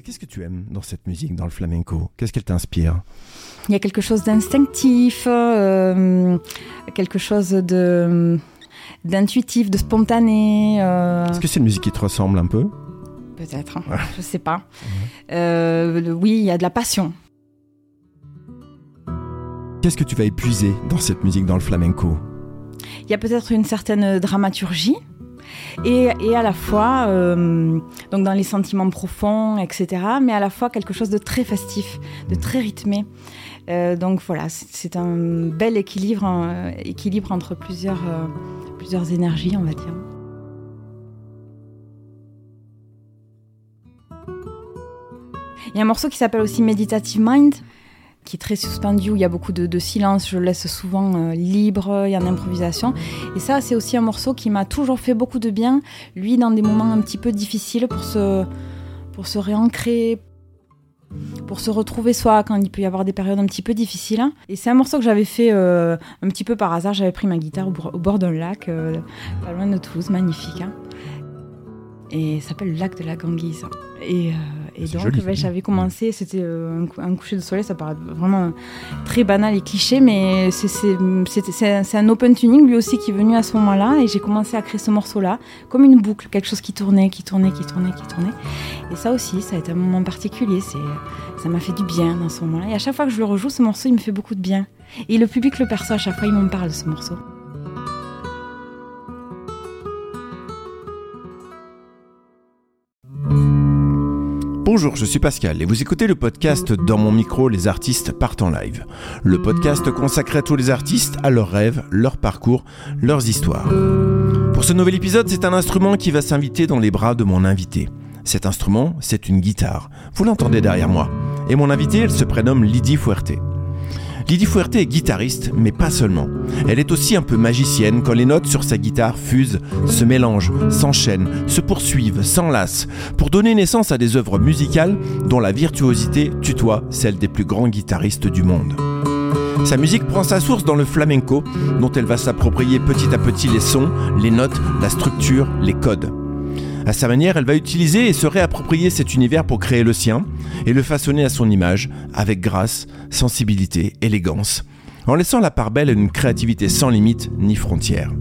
Qu'est-ce que tu aimes dans cette musique, dans le flamenco? Qu'est-ce qu'elle t'inspire? Il y a quelque chose d'instinctif, euh, quelque chose de d'intuitif, de spontané. euh, Est-ce que c'est une musique qui te ressemble un peu? Peut-être, hein, je sais pas. Euh, oui, il y a de la passion. Qu'est-ce que tu vas épuiser dans cette musique, dans le flamenco? Il y a peut-être une certaine dramaturgie. Et, à la fois, euh, donc dans les sentiments profonds, etc., mais à la fois quelque chose de très festif, de très rythmé. Euh, donc voilà, c'est un bel équilibre, euh, équilibre entre plusieurs, euh, plusieurs énergies, on va dire. Il y a un morceau qui s'appelle aussi Meditative Mind, qui est très suspendu, où il y a beaucoup de, silence, je le laisse souvent euh, libre, il y a en improvisation. Et ça, c'est aussi un morceau qui m'a toujours fait beaucoup de bien, lui, dans des moments un petit peu difficiles pour se, pour se réancrer, pour se retrouver soi quand il peut y avoir des périodes un petit peu difficiles. Et c'est un morceau que j'avais fait euh, un petit peu par hasard, j'avais pris ma guitare au, bord- d'un lac, euh, pas loin de Toulouse, magnifique. hein. Et ça s'appelle le lac de la Ganguise. Euh, et donc, ben, j'avais commencé, c'était euh, un, cou- un coucher de soleil, ça paraît vraiment très banal et cliché, mais c'est- un- open tuning lui aussi qui est venu à ce moment-là et j'ai commencé à créer ce morceau-là comme une boucle, quelque chose qui tournait, qui tournait, qui tournait, qui tournait. Et ça aussi, ça a été un moment particulier, ça m'a fait du bien dans ce moment-là. Et à chaque fois que je le rejoue, ce morceau, il me fait beaucoup de bien. Et le public le perçoit à chaque fois, il m'en parle de ce morceau. Bonjour, je suis Pascal et vous écoutez le podcast Dans mon micro, les artistes partent en live. Le podcast consacré à tous les artistes, à leurs rêves, leurs parcours, leurs histoires. Pour ce nouvel épisode, c'est un instrument qui va s'inviter dans les bras de mon invité. Cet instrument, c'est une guitare. Vous l'entendez derrière moi. Et mon invité, elle se prénomme Lydie Fuerte. Lydie Fuerte est guitariste, mais pas seulement. Elle est aussi un peu magicienne quand les notes sur sa guitare fusent, se mélangent, s'enchaînent, se poursuivent, s'enlacent, pour donner naissance à des œuvres musicales dont la virtuosité tutoie celle des plus grands guitaristes du monde. Sa musique prend sa source dans le flamenco, dont elle va s'approprier petit à petit les sons, les notes, la structure, les codes. À sa manière, elle va utiliser et se réapproprier cet univers pour créer le sien et le façonner à son image, avec grâce, sensibilité, élégance, en laissant la part belle à une créativité sans limite ni frontières.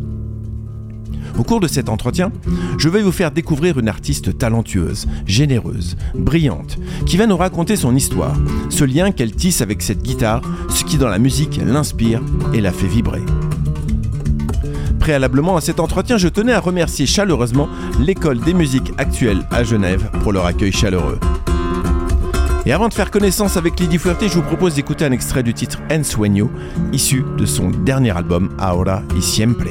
Au cours de cet entretien, je vais vous faire découvrir une artiste talentueuse, généreuse, brillante, qui va nous raconter son histoire, ce lien qu'elle tisse avec cette guitare, ce qui dans la musique l'inspire et la fait vibrer. Préalablement à cet entretien, je tenais à remercier chaleureusement l'École des musiques actuelles à Genève pour leur accueil chaleureux. Et avant de faire connaissance avec Lydie Fuerte, je vous propose d'écouter un extrait du titre En issu de son dernier album Ahora y Siempre.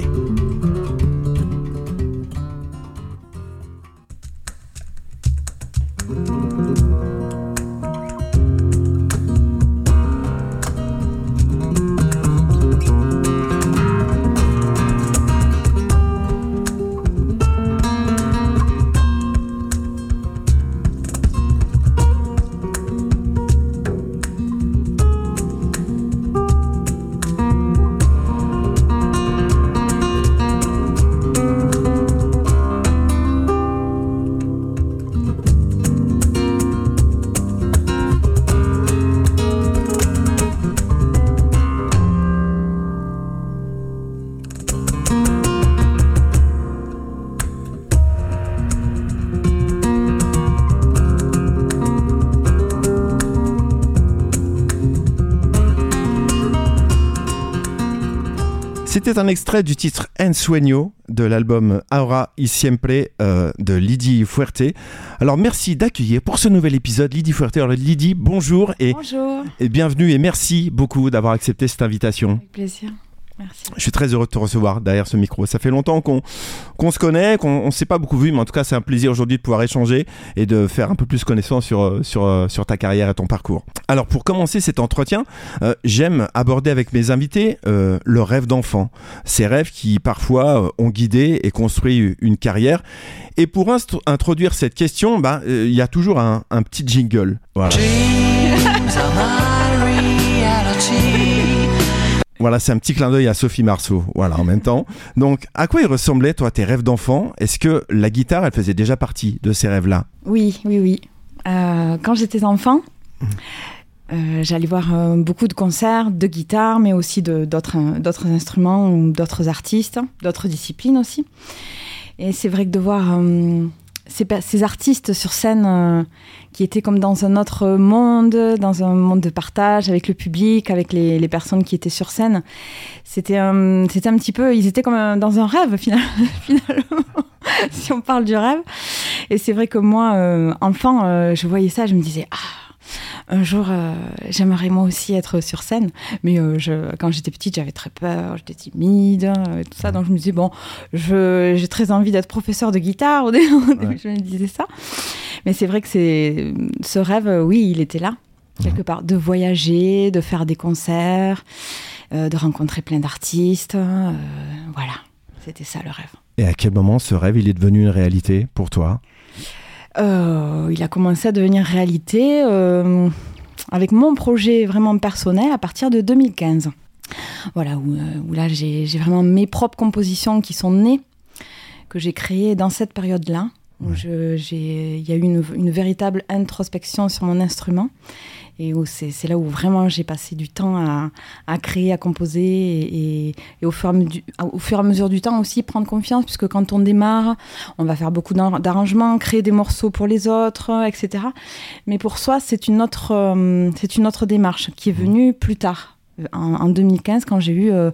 C'était un extrait du titre En Sueño de l'album Ahora y Siempre euh, de Lydie Fuerte. Alors merci d'accueillir pour ce nouvel épisode Lydie Fuerte. Alors Lydie, bonjour et, Bonjour, et bienvenue et merci beaucoup d'avoir accepté cette invitation. avec plaisir. Merci. Je suis très heureux de te recevoir derrière ce micro. Ça fait longtemps qu'on qu'on se connaît, qu'on ne s'est pas beaucoup vu, mais en tout cas, c'est un plaisir aujourd'hui de pouvoir échanger et de faire un peu plus connaissance sur, euh, sur, euh, sur ta carrière et ton parcours. Alors, pour commencer cet entretien, euh, j'aime aborder avec mes invités euh, le rêve d'enfant. Ces rêves qui, parfois, euh, ont guidé et construit une carrière. Et pour introduire cette question, bah, euh, il y a toujours un, un petit jingle. Voilà. Dreams are my reality. Voilà, c'est un petit clin d'œil à Sophie Marceau, voilà, en même temps. Donc, à quoi ils ressemblaient, toi, tes rêves d'enfant? Est-ce que la guitare, elle faisait déjà partie de ces rêves-là? Oui, oui, oui. Euh, quand j'étais enfant, euh, j'allais voir euh, beaucoup de concerts de guitare, mais aussi de- d'autres instruments ou d'autres artistes, d'autres disciplines aussi. Et c'est vrai que de voir ces, ces artistes sur scène euh, qui étaient comme dans un autre monde, dans un monde de partage avec le public, avec les, les personnes qui étaient sur scène, c'était un, c'était un petit peu, ils étaient comme un- dans un rêve final- finalement, si on parle du rêve. Et c'est vrai que moi, euh, enfant, euh, je voyais ça, je me disais, ah, un jour, euh, j'aimerais moi aussi être sur scène. Mais euh, je, quand j'étais petite, j'avais très peur, j'étais timide, euh, tout ça. Donc je me disais, bon, j'ai très envie d'être professeur de guitare. Au dé- au début, Ouais. je me disais ça. Mais c'est vrai que ce rêve, oui, il était là, quelque part. De voyager, de faire des concerts, euh, de rencontrer plein d'artistes. euh, voilà, c'était ça le rêve. Et à quel moment ce rêve il est devenu une réalité pour toi? Euh, il a commencé à devenir réalité euh, avec mon projet vraiment personnel à partir de 2015. Voilà, où, euh, où là j'ai vraiment mes propres compositions qui sont nées, que j'ai créées dans cette période-là. Ouais. Il y a eu une, une véritable introspection sur mon instrument. Et c'est là où vraiment j'ai passé du temps à, créer, à composer et, au, fur et à mesure, du temps aussi prendre confiance, puisque quand on démarre, on va faire beaucoup d'ar- d'arrangements, créer des morceaux pour les autres, etc. Mais pour soi, euh, c'est une autre démarche qui est venue plus tard, en, en 2015, quand j'ai eu euh,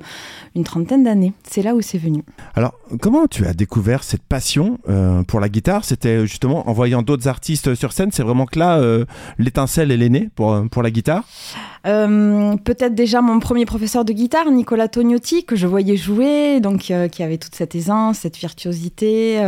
une trentaine d'années. C'est là où c'est venu. Alors, comment tu as découvert cette passion euh, pour la guitare? C'était justement en voyant d'autres artistes sur scène, c'est vraiment que là, euh, l'étincelle, elle est née pour, pour la guitare? Peut-être déjà mon premier professeur de guitare, Nicolas Tognotti, que je voyais jouer, donc qui avait toute cette aisance, cette virtuosité,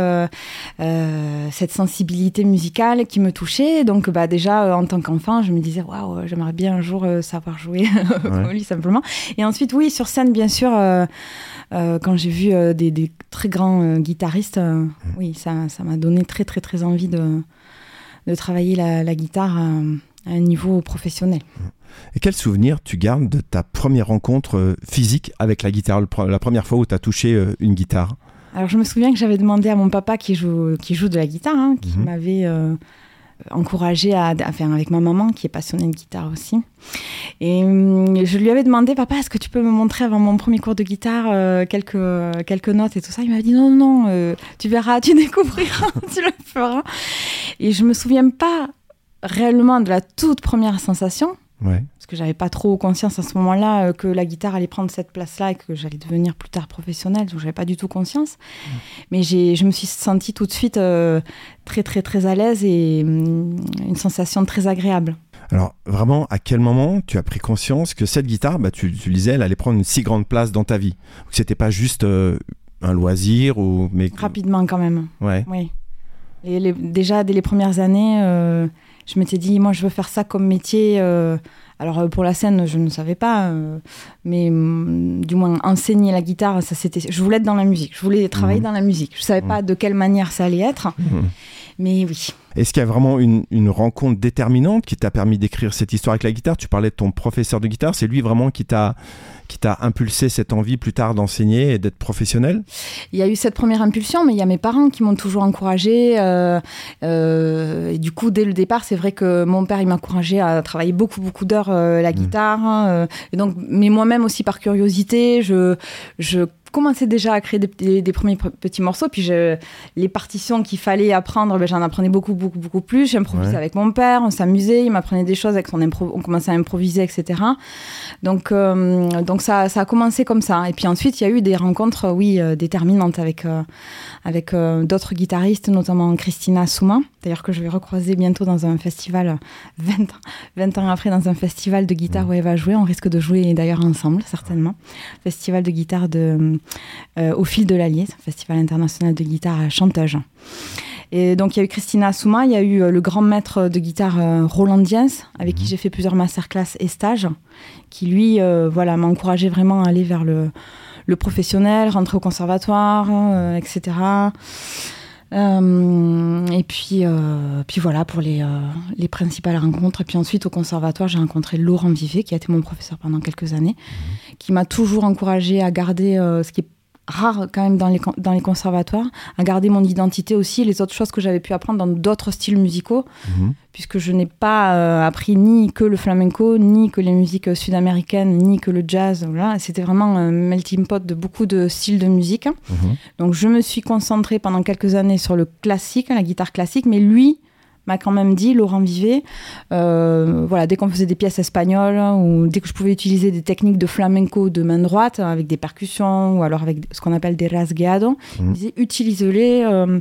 cette sensibilité musicale qui me touchait. Donc bah, déjà, en tant qu'enfant, je me disais, waouh, j'aimerais bien un jour savoir jouer comme lui simplement. Et ensuite, oui, sur scène, bien sûr, euh, euh, quand j'ai vu euh, des, des très grands guitaristes, euh, oui, ça ça m'a donné très, très, très envie de, de travailler la, la guitare à, un niveau professionnel. Et quel souvenir tu gardes de ta première rencontre physique avec la guitare, la première fois où tu as touché une guitare? Alors je me souviens que j'avais demandé à mon papa qui joue, qui joue de la guitare, hein, qui Mhm. m'avait encouragé à, faire avec ma maman qui est passionnée de guitare aussi. Et hum, je lui avais demandé, papa, est-ce que tu peux me montrer avant mon premier cours de guitare euh, quelques, quelques notes et tout ça? Il m'a dit, non, non, euh, tu verras, tu découvriras, tu le feras. Et je me souviens pas réellement de la toute première sensation, Ouais. Que j'avais pas trop conscience à ce moment-là euh, que la guitare allait prendre cette place-là et que j'allais devenir plus tard professionnelle, donc j'avais pas du tout conscience. Mais j'ai, je me suis sentie tout de suite euh, très très très à l'aise et hum, une sensation très agréable. Alors, vraiment, à quel moment tu as pris conscience que cette guitare, bah, tu, tu disais, elle allait prendre une si grande place dans ta vie? Que c'était pas juste euh, un loisir ou. Mais... Rapidement quand même, Ouais. oui. Et les- déjà dès les premières années, euh, je m'étais dit, moi je veux faire ça comme métier. Alors euh, pour la scène, je ne savais pas, euh, mais hum, du moins enseigner la guitare, ça c'était. Je voulais être dans la musique, je voulais travailler Mhm. dans la musique. Je savais pas de quelle manière ça allait être, Mhm. mais oui. Est-ce qu'il y a vraiment une, une rencontre déterminante qui t'a permis d'écrire cette histoire avec la guitare? Tu parlais de ton professeur de guitare, c'est lui vraiment qui t'a qui t'a impulsé cette envie plus tard d'enseigner et d'être professionnel? Il y a eu cette première impulsion, mais il y a mes parents qui m'ont toujours encouragée. euh, euh, et du coup, dès le départ, c'est vrai que mon père, il m'a encouragé à travailler beaucoup, beaucoup d'heures euh, la guitare. hein, et donc, mais moi-même aussi par curiosité, je, je commençais déjà à créer des, des- des premiers pr- petits morceaux. Puis je, les partitions qu'il fallait apprendre, ben, j'en apprenais beaucoup, beaucoup, beaucoup plus. J'improvisais Ouais. avec mon père, on s'amusait, il m'apprenait des choses, avec son impro- on commençait à improviser, etc. Donc, euh, donc ça, ça a commencé comme ça. Et puis ensuite, il y a eu des rencontres, oui, euh, déterminantes avec, euh, avec d'autres guitaristes, notamment Christina Souma, d'ailleurs que je vais recroiser bientôt dans un festival, euh, 20, ans- 20 ans après, dans un festival de guitare où elle va jouer. On risque de jouer d'ailleurs ensemble, certainement. Festival de guitare de, au fil de l'Allier, c'est un festival international de guitare à Chanteuge. Et donc, il y a eu Christina Souma, il y a eu euh, le grand maître de guitare euh, Roland Diens, avec qui j'ai fait plusieurs masterclass et stages, qui lui, euh, voilà, m'a encouragé vraiment à aller vers le, le professionnel, rentrer au conservatoire, euh, etc. Euh, et puis, euh, puis voilà pour les, euh, les principales rencontres. Et puis ensuite, au conservatoire, j'ai rencontré Laurent Vivet, qui a été mon professeur pendant quelques années, qui m'a toujours encouragé à garder euh, ce qui est rare quand même dans les, dans les conservatoires, à garder mon identité aussi, les autres choses que j'avais pu apprendre dans d'autres styles musicaux, Mhm. puisque je n'ai pas euh, appris ni que le flamenco, ni que les musiques sud-américaines, ni que le jazz. Voilà. C'était vraiment un melting pot de beaucoup de styles de musique. Mhm. Donc je me suis concentrée pendant quelques années sur le classique, la guitare classique, mais lui m'a quand même dit, Laurent Vivet, euh, voilà, dès qu'on faisait des pièces espagnoles ou dès que je pouvais utiliser des techniques de flamenco de main droite avec des percussions ou alors avec ce qu'on appelle des rasgueados, il Mhm. disait utilise-les. euh,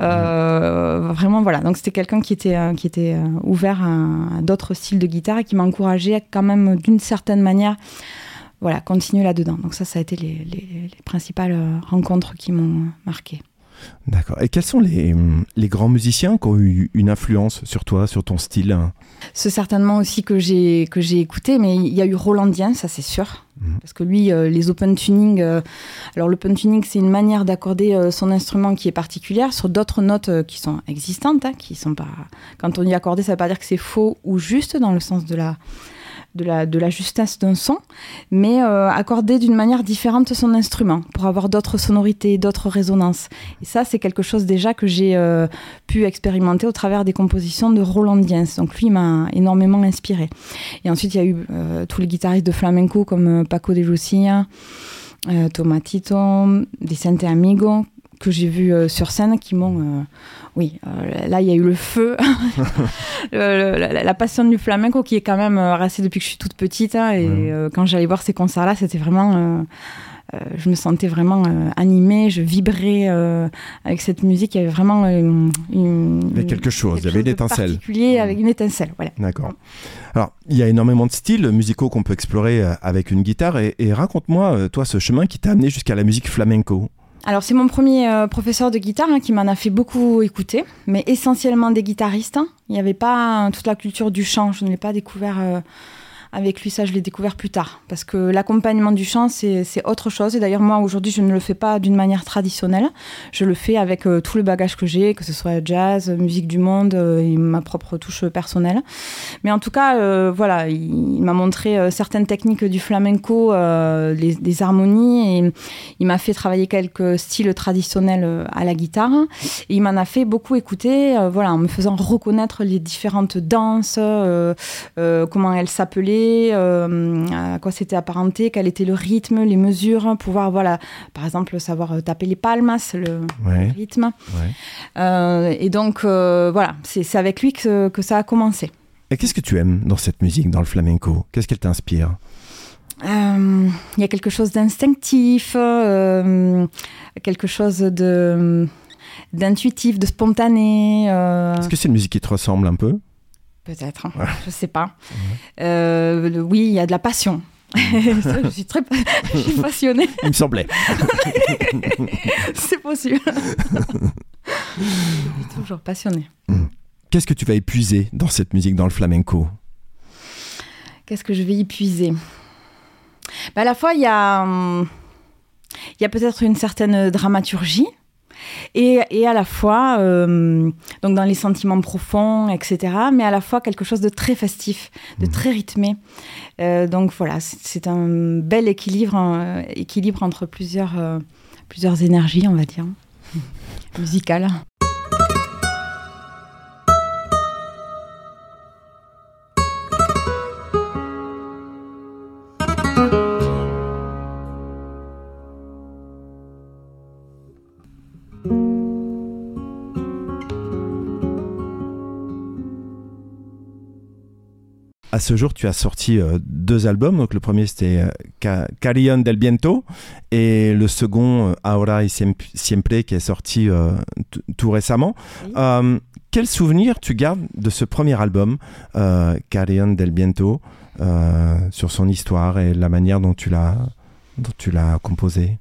euh, Vraiment, voilà. Donc c'était quelqu'un qui était, qui était ouvert à, à d'autres styles de guitare et qui m'a encouragé quand même d'une certaine manière voilà, continuer là-dedans. Donc ça, ça a été les, les- les principales rencontres qui m'ont marqué. D'accord. Et quels sont les, les grands musiciens qui ont eu une influence sur toi, sur ton style? C'est certainement aussi que j'ai que j'ai écouté, mais il y a eu Rolandien, ça c'est sûr. Mhm. Parce que lui, euh, les open tuning, euh, alors l'open tuning, c'est une manière d'accorder euh, son instrument qui est particulière sur d'autres notes qui sont existantes, hein, qui sont pas. Quand on y accordé, ça veut pas dire que c'est faux ou juste dans le sens de la de la, justesse d'un son, mais euh, accorder d'une manière différente son instrument pour avoir d'autres sonorités, d'autres résonances. Et ça, c'est quelque chose déjà que j'ai euh, pu expérimenter au travers des compositions de Roland Diens. Donc lui m'a énormément inspiré. Et ensuite, il y a eu euh, tous les guitaristes de flamenco comme euh, Paco de Lucia, Tomatito, Vicente Amigo, que j'ai vu euh, sur scène, qui m'ont... euh, oui, euh, là, il y a eu le feu, Le- le- la, la passion du flamenco qui est quand même euh, restée depuis que je suis toute petite. hein, et quand j'allais voir ces concerts-là, c'était vraiment... je me sentais vraiment animée, je vibrais avec cette musique. Il y avait vraiment une, une- Il y avait quelque chose, il y avait une étincelle. particulier avec une étincelle. Voilà. D'accord. Alors, il y a énormément de styles musicaux qu'on peut explorer avec une guitare. Et, et raconte-moi, toi, ce chemin qui t'a amené jusqu'à la musique flamenco. Alors c'est mon premier euh, professeur de guitare hein, qui m'en a fait beaucoup écouter, mais essentiellement des guitaristes. hein. Il n'y avait pas euh, toute la culture du chant, je ne l'ai pas découvert euh, avec lui, ça je l'ai découvert plus tard. Parce que l'accompagnement du chant c'est autre chose. Et d'ailleurs moi aujourd'hui je ne le fais pas d'une manière traditionnelle, je le fais avec euh, tout le bagage que j'ai, que ce soit jazz, musique du monde euh, et ma propre touche personnelle. Mais en tout cas, euh, voilà, il, m'a montré certaines techniques du flamenco, des harmonies, et il m'a fait travailler quelques styles traditionnels à la guitare. Et il m'en a fait beaucoup écouter, voilà, en me faisant reconnaître les différentes danses, comment elles s'appelaient, euh, à quoi c'était apparenté, quel était le rythme, les mesures, pouvoir, voilà, par exemple, savoir euh, taper les palmas, le Ouais, rythme. ouais. Euh, et donc, voilà, c'est avec lui que, que ça a commencé. Et qu'est-ce que tu aimes dans cette musique, dans le flamenco? Qu'est-ce qu'elle t'inspire? Euh, Il y a quelque chose d'instinctif, euh, quelque chose de d'intuitif, de spontané. euh, Est-ce que c'est une musique qui te ressemble un peu? Peut-être, je sais pas. Euh, le- oui, il y a de la passion. Je suis très pa- je suis passionnée, Il me semblait. c'est possible. je suis toujours passionnée. Qu'est-ce que tu vas épuiser dans cette musique, dans le flamenco? Qu'est-ce que je vais y puiser Bah, À la fois, il y a, hum, il y a peut-être une certaine dramaturgie. Et, et à la fois, euh, donc dans les sentiments profonds, etc., mais à la fois quelque chose de très festif, de Mhm. très rythmé. Euh, donc voilà, c'est un bel équilibre, un équilibre entre plusieurs, euh, plusieurs énergies, on va dire, musicales. À ce jour, tu as sorti euh, deux albums. Donc, le premier, c'était euh, Ca- Carillon del Viento. Et le second, euh, Ahora y Siem- Siempre, qui est sorti euh, tout récemment. Oui. Quel souvenir tu gardes de ce premier album, Carillon del Viento, sur son histoire et la manière dont tu l'as, dont tu l'as composé?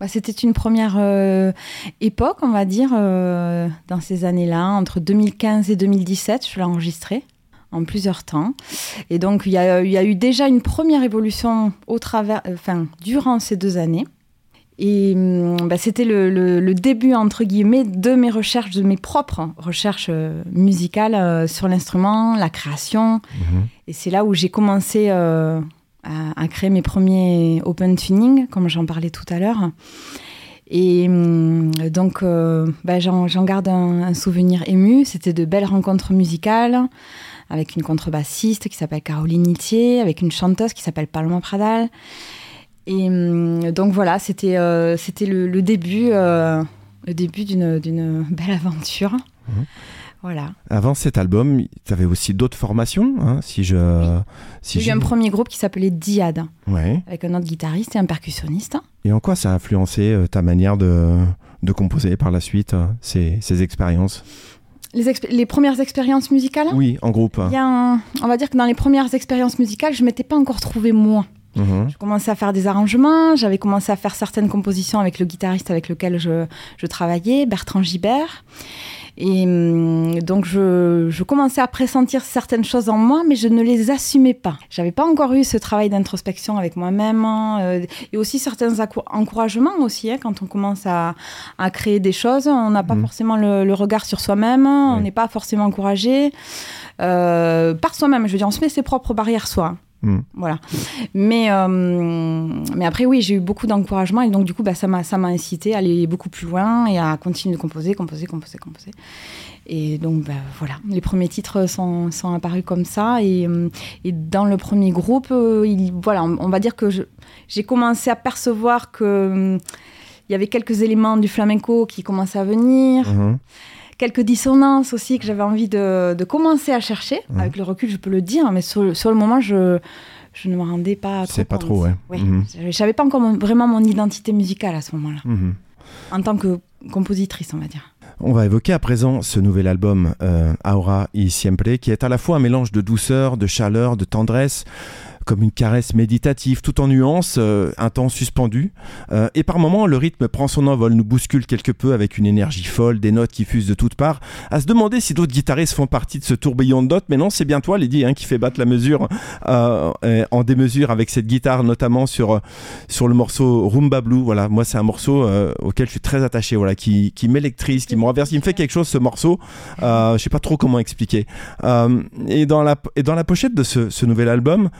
Bah, C'était une première euh, époque, on va dire, euh, dans ces années-là, entre 2015 et 2017. Je l'ai enregistré en plusieurs temps. Et donc, il y a, il y a eu déjà une première évolution au travers, euh, enfin, durant ces deux années. Et hum, bah, c'était le, le- le début, entre guillemets, de mes recherches, de mes propres recherches euh, musicales euh, sur l'instrument, la création. Mhm. Et c'est là où j'ai commencé euh, à, à créer mes premiers open tuning, comme j'en parlais tout à l'heure. Et hum, donc, euh, bah, j'en j'en garde un, un souvenir ému. C'était de belles rencontres musicales avec une contrebassiste qui s'appelle Caroline Nitier, avec une chanteuse qui s'appelle Paloma Pradal. Et hum, donc voilà, c'était euh, c'était le, le début, euh, le début d'une d'une belle aventure. Mhm. Voilà. Avant cet album, tu avais aussi d'autres formations, hein, si je... Si J'ai eu un premier groupe qui s'appelait Diad, Ouais. avec un autre guitariste et un percussionniste. Et en quoi ça a influencé euh, ta manière de, de composer par la suite, ces, ces expériences? Les, premières expériences musicales Oui, en groupe. Bien, on va dire que dans les premières expériences musicales, je m'étais pas encore trouvé moi. Mhm. Je commençais à faire des arrangements, j'avais commencé à faire certaines compositions avec le guitariste avec lequel je, je travaillais, Bertrand Gibert. Et hum, donc je, je commençais à pressentir certaines choses en moi, mais je ne les assumais pas. J'avais pas encore eu ce travail d'introspection avec moi-même hein, euh, et aussi certains encouragements aussi. hein, quand on commence à, à créer des choses, on n'a pas Mhm. forcément le, le regard sur soi-même, on Oui. n'est pas forcément encouragé euh, par soi-même. Je veux dire, on se met ses propres barrières soi. Mhm. Voilà. Mais, euh, mais après, oui, j'ai eu beaucoup d'encouragement et donc, du coup, bah, ça m'a incité à aller beaucoup plus loin et à continuer de composer, composer, composer, composer. Et donc, bah, voilà, les premiers titres sont, sont apparus comme ça. Et, euh, et dans le premier groupe, euh, il, voilà, on, on va dire que j'ai commencé à percevoir que. il y avait quelques éléments du flamenco qui commençaient à venir, Mhm. Quelques dissonances aussi que j'avais envie de, de commencer à chercher. Mhm. Avec le recul, je peux le dire, mais sur, le- sur le moment, je, je ne me rendais pas trop C'est pas trop, ouais. Ouais. Mhm. Je savais pas encore mon- vraiment mon identité musicale à ce moment-là, Mhm. en tant que compositrice, on va dire. On va évoquer à présent ce nouvel album euh, Aura y Siempre, qui est à la fois un mélange de douceur, de chaleur, de tendresse, comme une caresse méditative, tout en nuances, euh, un temps suspendu. Euh, et par moments, le rythme prend son envol, nous bouscule quelque peu avec une énergie folle, des notes qui fusent de toutes parts. À se demander si d'autres guitaristes font partie de ce tourbillon de notes, mais non, c'est bien toi, Lydie, hein, qui fait battre la mesure euh, en démesure avec cette guitare, notamment sur, sur le morceau Rumba Blue. Voilà, moi, c'est un morceau auquel je suis très attaché, voilà, qui, qui m'électrise, qui me renverse, il me fait quelque chose, ce morceau. Je sais pas trop comment expliquer. Et, dans la, et dans la pochette de ce nouvel album,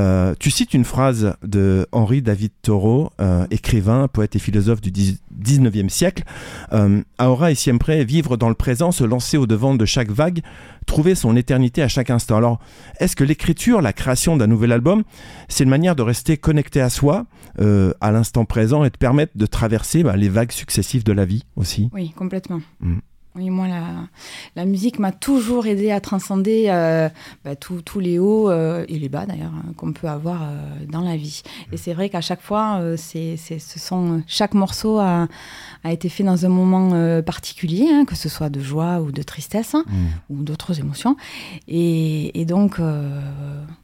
euh, tu cites une phrase de Henri David Thoreau, euh, écrivain, poète et philosophe du 10 19e siècle. Euh, Aura et siempre, vivre dans le présent, se lancer au devant de chaque vague, trouver son éternité à chaque instant. Alors, est-ce que l'écriture, la création d'un nouvel album, c'est une manière de rester connecté à soi, euh, à l'instant présent, et de permettre de traverser bah, les vagues successives de la vie aussi? Oui, complètement. Mm. Oui, moi, la, la musique m'a toujours aidé à transcender euh, bah, tous les hauts euh, et les bas, d'ailleurs, hein, qu'on peut avoir euh, dans la vie. Et c'est vrai qu'à chaque fois, euh, c'est, ce sont, chaque morceau a, a été fait dans un moment particulier, hein, que ce soit de joie ou de tristesse, hein, Mm. ou d'autres émotions. Et, et donc,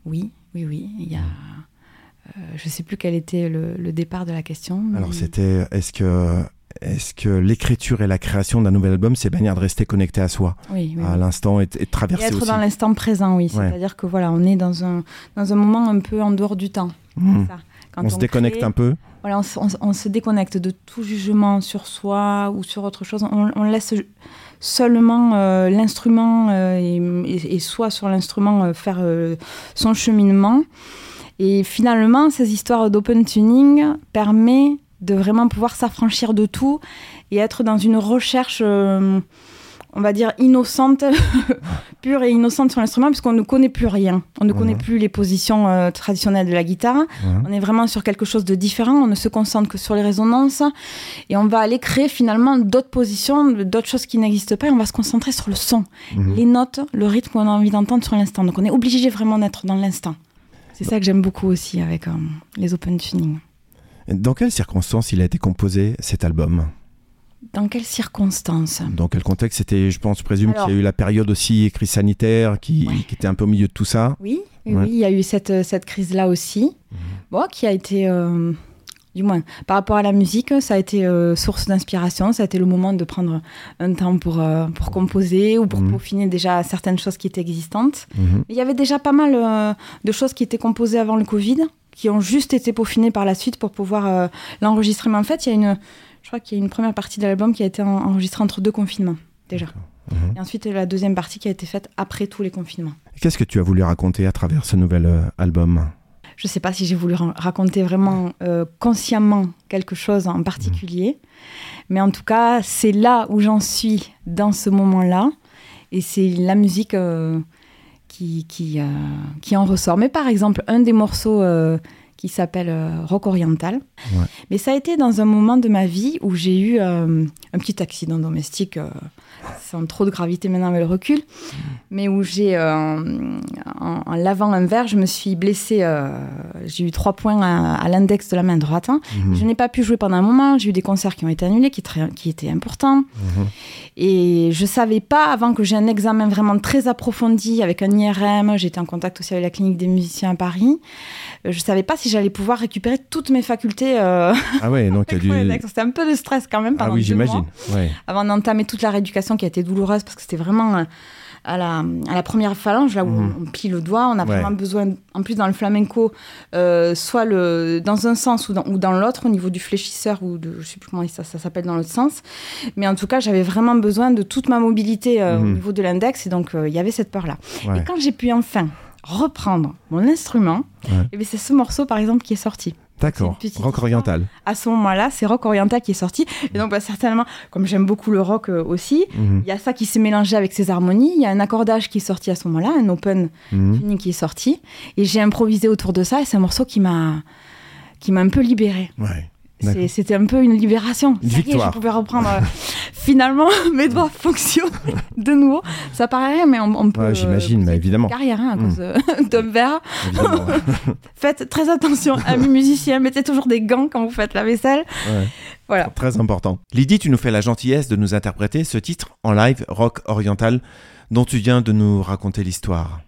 oui, oui, oui, il y a... euh, je ne sais plus quel était le, le départ de la question. Alors c'était, est-ce que, est-ce que l'écriture et la création d'un nouvel album, c'est manière de rester connecté à soi, oui, oui, à l'instant et, et de Et traverser être aussi dans l'instant présent, oui. Ouais. C'est-à-dire que voilà, on est dans un, dans un moment un peu en dehors du temps. Mm. Ça. Quand On se déconnecte crée, un peu. Voilà, on, se- on se- on se déconnecte de tout jugement sur soi ou sur autre chose. On, laisse seulement euh, l'instrument euh, et, et- soit sur l'instrument euh, faire son cheminement. Et finalement, ces histoires d'open tuning permet de vraiment pouvoir s'affranchir de tout et être dans une recherche, euh, on va dire, innocente, pure et innocente sur l'instrument, puisqu'on ne connaît plus rien. On ne Mhm. connaît plus les positions euh, traditionnelles de la guitare. Ouais. On est vraiment sur quelque chose de différent, on ne se concentre que sur les résonances et on va aller créer finalement d'autres positions, d'autres choses qui n'existent pas et on va se concentrer sur le son, Mhm. les notes, le rythme qu'on a envie d'entendre sur l'instant. Donc on est obligé vraiment d'être dans l'instant. C'est ça que j'aime beaucoup aussi avec euh, les open tuning. Dans quelles circonstances il a été composé cet album? Dans quelles circonstances? Dans quel contexte C'était, je pense, présume qu'il y a eu la période aussi crise sanitaire qui, Ouais. qui était un peu au milieu de tout ça. Oui, oui, Ouais. oui, il y a eu cette, euh, cette crise-là aussi, bon, qui a été, euh, du moins, par rapport à la musique, ça a été euh, source d'inspiration, ça a été le moment de prendre un temps pour, euh, pour composer ou pour Mhm. peaufiner déjà certaines choses qui étaient existantes. Mhm. Il y avait déjà pas mal de choses qui étaient composées avant le Covid, qui ont juste été peaufinées par la suite pour pouvoir euh, l'enregistrer. Mais en fait, il y a une, je crois qu'il y a une première partie de l'album qui a été en- enregistrée entre deux confinements, déjà. Mhm. Et ensuite, la deuxième partie qui a été faite après tous les confinements. Qu'est-ce que tu as voulu raconter à travers ce nouvel euh, album? Je ne sais pas si j'ai voulu ra- raconter vraiment euh, consciemment quelque chose en particulier, mais en tout cas, c'est là où j'en suis dans ce moment-là, et c'est la musique euh, qui, qui, euh, qui en ressort. Mais par exemple, un des morceaux euh, qui s'appelle euh, Rock Oriental, Ouais. mais ça a été dans un moment de ma vie où j'ai eu un petit accident domestique, sans trop de gravité maintenant avec le recul, mais où j'ai, euh, en, en lavant un verre, je me suis blessée, euh, j'ai eu trois points à, à l'index de la main droite. hein. Mhm. Je n'ai pas pu jouer pendant un moment, j'ai eu des concerts qui ont été annulés, qui, très- qui étaient importants. Mhm. Et je savais pas, avant que j'ai un examen vraiment très approfondi avec un IRM, j'étais en contact aussi avec la clinique des musiciens à Paris, euh, je savais pas si j'allais pouvoir récupérer toutes mes facultés euh, Ah ouais, donc du. C'était un peu de stress quand même Ah pendant oui, deux j'imagine. mois, Ouais. avant d'entamer toute la rééducation qui a été douloureuse parce que c'était vraiment euh, à la, à la première phalange, là où Mhm. on plie le doigt. On a Ouais. vraiment besoin, en plus dans le flamenco, euh, soit le, dans un sens ou dans, ou dans l'autre, au niveau du fléchisseur, ou de, je sais plus comment ça, ça s'appelle dans l'autre sens. Mais en tout cas, j'avais vraiment besoin de toute ma mobilité euh, au Mhm. niveau de l'index, et donc il y avait cette peur-là. ouais. Et quand j'ai pu enfin reprendre mon instrument, Ouais. eh c'est ce morceau, par exemple, qui est sorti D'accord. Rock oriental. à ce moment-là, c'est rock oriental qui est sorti. Et donc, bah, certainement, comme j'aime beaucoup le rock euh, aussi, Mhm. il y a ça qui s'est mélangé avec ses harmonies. Il y a un accordage qui est sorti à ce moment-là, un open Mhm. tuning qui est sorti. Et j'ai improvisé autour de ça. Et c'est un morceau qui m'a qui m'a un peu libérée. Ouais. C'était un peu une libération. Une Ça est, victoire. je pouvais reprendre. euh, finalement, mes doigts fonctionnent de nouveau. Ça paraît rien, mais on, on peut. Ouais, j'imagine, euh, mais évidemment. Carrière hein, à Mm. cause euh, d'un verre. Faites très attention, amis musiciens. Mettez toujours des gants quand vous faites la vaisselle. Ouais. Voilà. Très important. Lydie, tu nous fais la gentillesse de nous interpréter ce titre en live rock oriental dont tu viens de nous raconter l'histoire.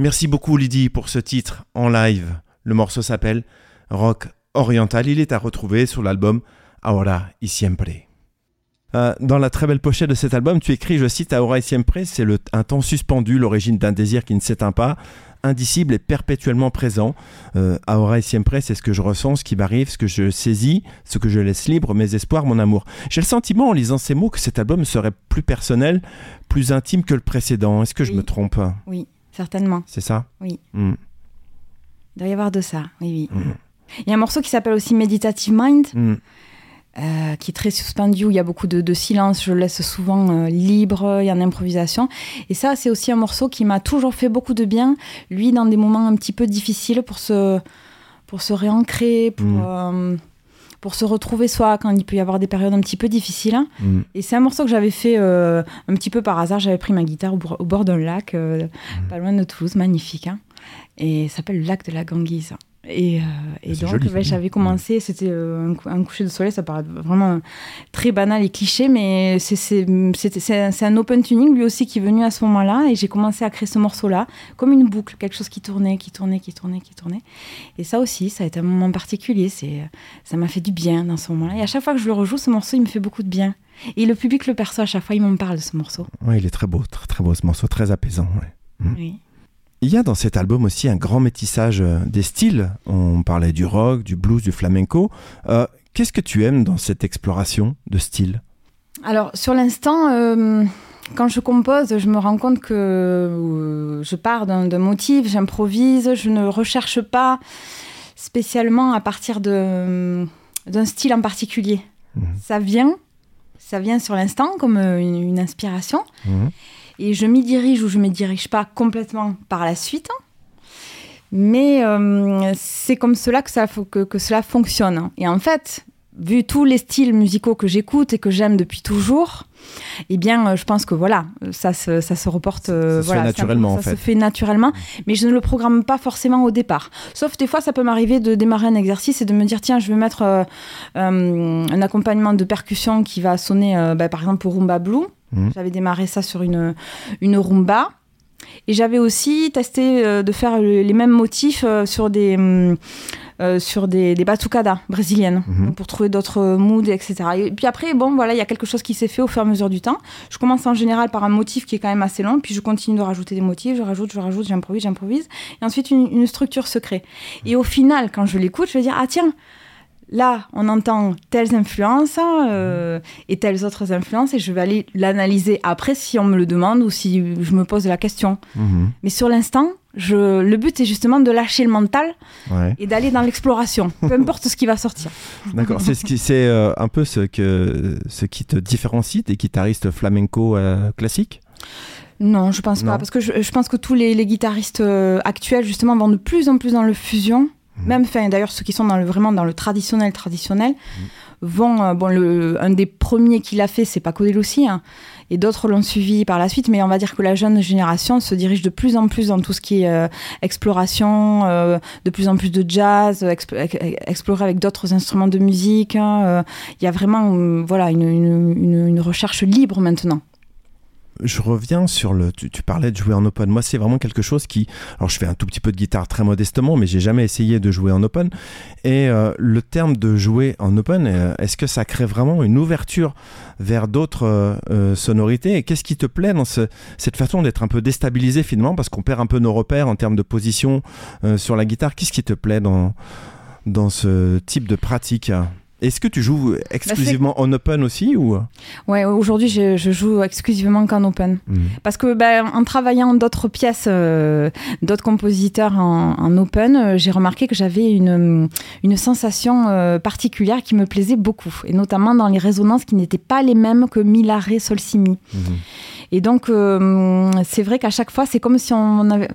Merci beaucoup Lydie pour ce titre en live. Le morceau s'appelle Rock Oriental. Il est à retrouver sur l'album Ahora y Siempre. Euh, dans la très belle pochette de cet album, tu écris, je cite, Ahora y Siempre, c'est un temps suspendu, l'origine d'un désir qui ne s'éteint pas, indicible et perpétuellement présent. Euh, Ahora y Siempre, c'est ce que je ressens, ce qui m'arrive, ce que je saisis, ce que je laisse libre, mes espoirs, mon amour. J'ai le sentiment, en lisant ces mots, que cet album serait plus personnel, plus intime que le précédent. Est-ce que je me trompe? Oui, certainement. C'est ça? Oui. Hmm. Il doit y avoir de ça, oui, oui. Mhm. Il y a un morceau qui s'appelle aussi Meditative Mind, Hmm. euh, qui est très suspendu, où il y a beaucoup de, de silence, je le laisse souvent euh, libre, il y a en improvisation. Et ça, c'est aussi un morceau qui m'a toujours fait beaucoup de bien, lui, dans des moments un petit peu difficiles pour se, pour se réancrer, pour, euh, pour se retrouver soi, quand il peut y avoir des périodes un petit peu difficiles. Hmm. Et c'est un morceau que j'avais fait euh, un petit peu par hasard. J'avais pris ma guitare au, bord- au bord d'un lac, euh, Mhm. pas loin de Toulouse, magnifique. hein. Et ça s'appelle le lac de la Ganguise. Et, euh, et C'est donc, j'avais commencé, c'était euh, un, cou- un coucher de soleil, ça paraît vraiment très banal et cliché, mais c'est- un, open tuning, lui aussi, qui est venu à ce moment-là. Et j'ai commencé à créer ce morceau-là, comme une boucle, quelque chose qui tournait, qui tournait, qui tournait, qui tournait. Et ça aussi, ça a été un moment particulier. Ça m'a fait du bien dans ce moment-là. Et à chaque fois que je le rejoue, ce morceau, il me fait beaucoup de bien. Et le public le perçoit à chaque fois, il m'en parle de ce morceau. Ouais, il est très beau, très, très beau ce morceau, très apaisant. ouais. Mhm. Oui. Il y a dans cet album aussi un grand métissage euh, des styles. On parlait du rock, du blues, du flamenco. Euh, Qu'est-ce que tu aimes dans cette exploration de style? Alors, sur l'instant, euh, quand je compose, je me rends compte que euh, je pars d'un motif, j'improvise, je ne recherche pas spécialement à partir d'un style en particulier. Mhm. Ça vient, ça vient sur l'instant comme une, une inspiration, Mhm. Et je m'y dirige ou je ne m'y dirige pas complètement par la suite. Mais euh, c'est comme cela que, ça, fo- que, que cela fonctionne. Et en fait, vu tous les styles musicaux que j'écoute et que j'aime depuis toujours, eh bien, euh, je pense que voilà, ça se, ça se reporte. euh, Ça se fait naturellement, en Ça fait. se fait naturellement, mais je ne le programme pas forcément au départ. Sauf des fois, ça peut m'arriver de démarrer un exercice et de me dire tiens, je vais mettre euh, euh, un accompagnement de percussion qui va sonner, euh, bah, par exemple, pour Rumba Blue. Mhm. J'avais démarré ça sur une, une rumba. Et j'avais aussi testé euh, de faire le- les mêmes motifs euh, sur des, hum, euh, sur des, des batucadas brésiliennes, donc pour trouver d'autres moods, etc. Et puis après, bon, voilà, il y a quelque chose qui s'est fait au fur et à mesure du temps. Je commence en général par un motif qui est quand même assez long, puis je continue de rajouter des motifs, je rajoute, je rajoute, j'improvise, j'improvise. Et ensuite, une, une structure se crée. Et au final, quand je l'écoute, je vais dire, ah tiens, là, on entend telles influences euh, et telles autres influences, et je vais aller l'analyser après si on me le demande ou si je me pose la question. Mhm. Mais sur l'instant, je, le but est justement de lâcher le mental Ouais. et d'aller dans l'exploration, peu importe ce qui va sortir. D'accord. C'est ce qui, c'est euh, un peu ce que ce qui te différencie des guitaristes flamenco euh, classiques? Non, je pense Non. pas, parce que je, je pense que tous les, les guitaristes actuels justement vont de plus en plus dans le fusion. Mhm. Même, enfin, d'ailleurs, ceux qui sont dans le, vraiment dans le traditionnel, traditionnel, vont. euh, bon, le, un des premiers qui l'a fait, c'est Paco de Lucie, hein, et d'autres l'ont suivi par la suite. Mais on va dire que la jeune génération se dirige de plus en plus dans tout ce qui est euh, exploration, euh, de plus en plus de jazz, expl- ex- explorer avec d'autres instruments de musique. hein, euh, Il y a vraiment, euh, voilà, une, une- une- une recherche libre maintenant. Je reviens sur le. Tu, tu parlais de jouer en open. Moi, c'est vraiment quelque chose qui. Alors, je fais un tout petit peu de guitare très modestement, mais j'ai jamais essayé de jouer en open. Et euh, le terme de jouer en open, euh, est-ce que ça crée vraiment une ouverture vers d'autres euh, euh, sonorités? Et qu'est-ce qui te plaît dans ce- cette façon d'être un peu déstabilisé finalement, parce qu'on perd un peu nos repères en termes de position euh, sur la guitare? Qu'est-ce qui te plaît dans dans ce type de pratique? Est-ce que tu joues exclusivement en open aussi ou? Ouais, aujourd'hui, je, je joue exclusivement qu'en open. Mhm. Parce que ben, en travaillant d'autres pièces, euh, d'autres compositeurs en, en open, euh, j'ai remarqué que j'avais une, une sensation euh, particulière qui me plaisait beaucoup. Et notamment dans les résonances qui n'étaient pas les mêmes que mi, la, ré, sol, si, mi. Mhm. Et donc, c'est vrai qu'à chaque fois, c'est comme si on avait.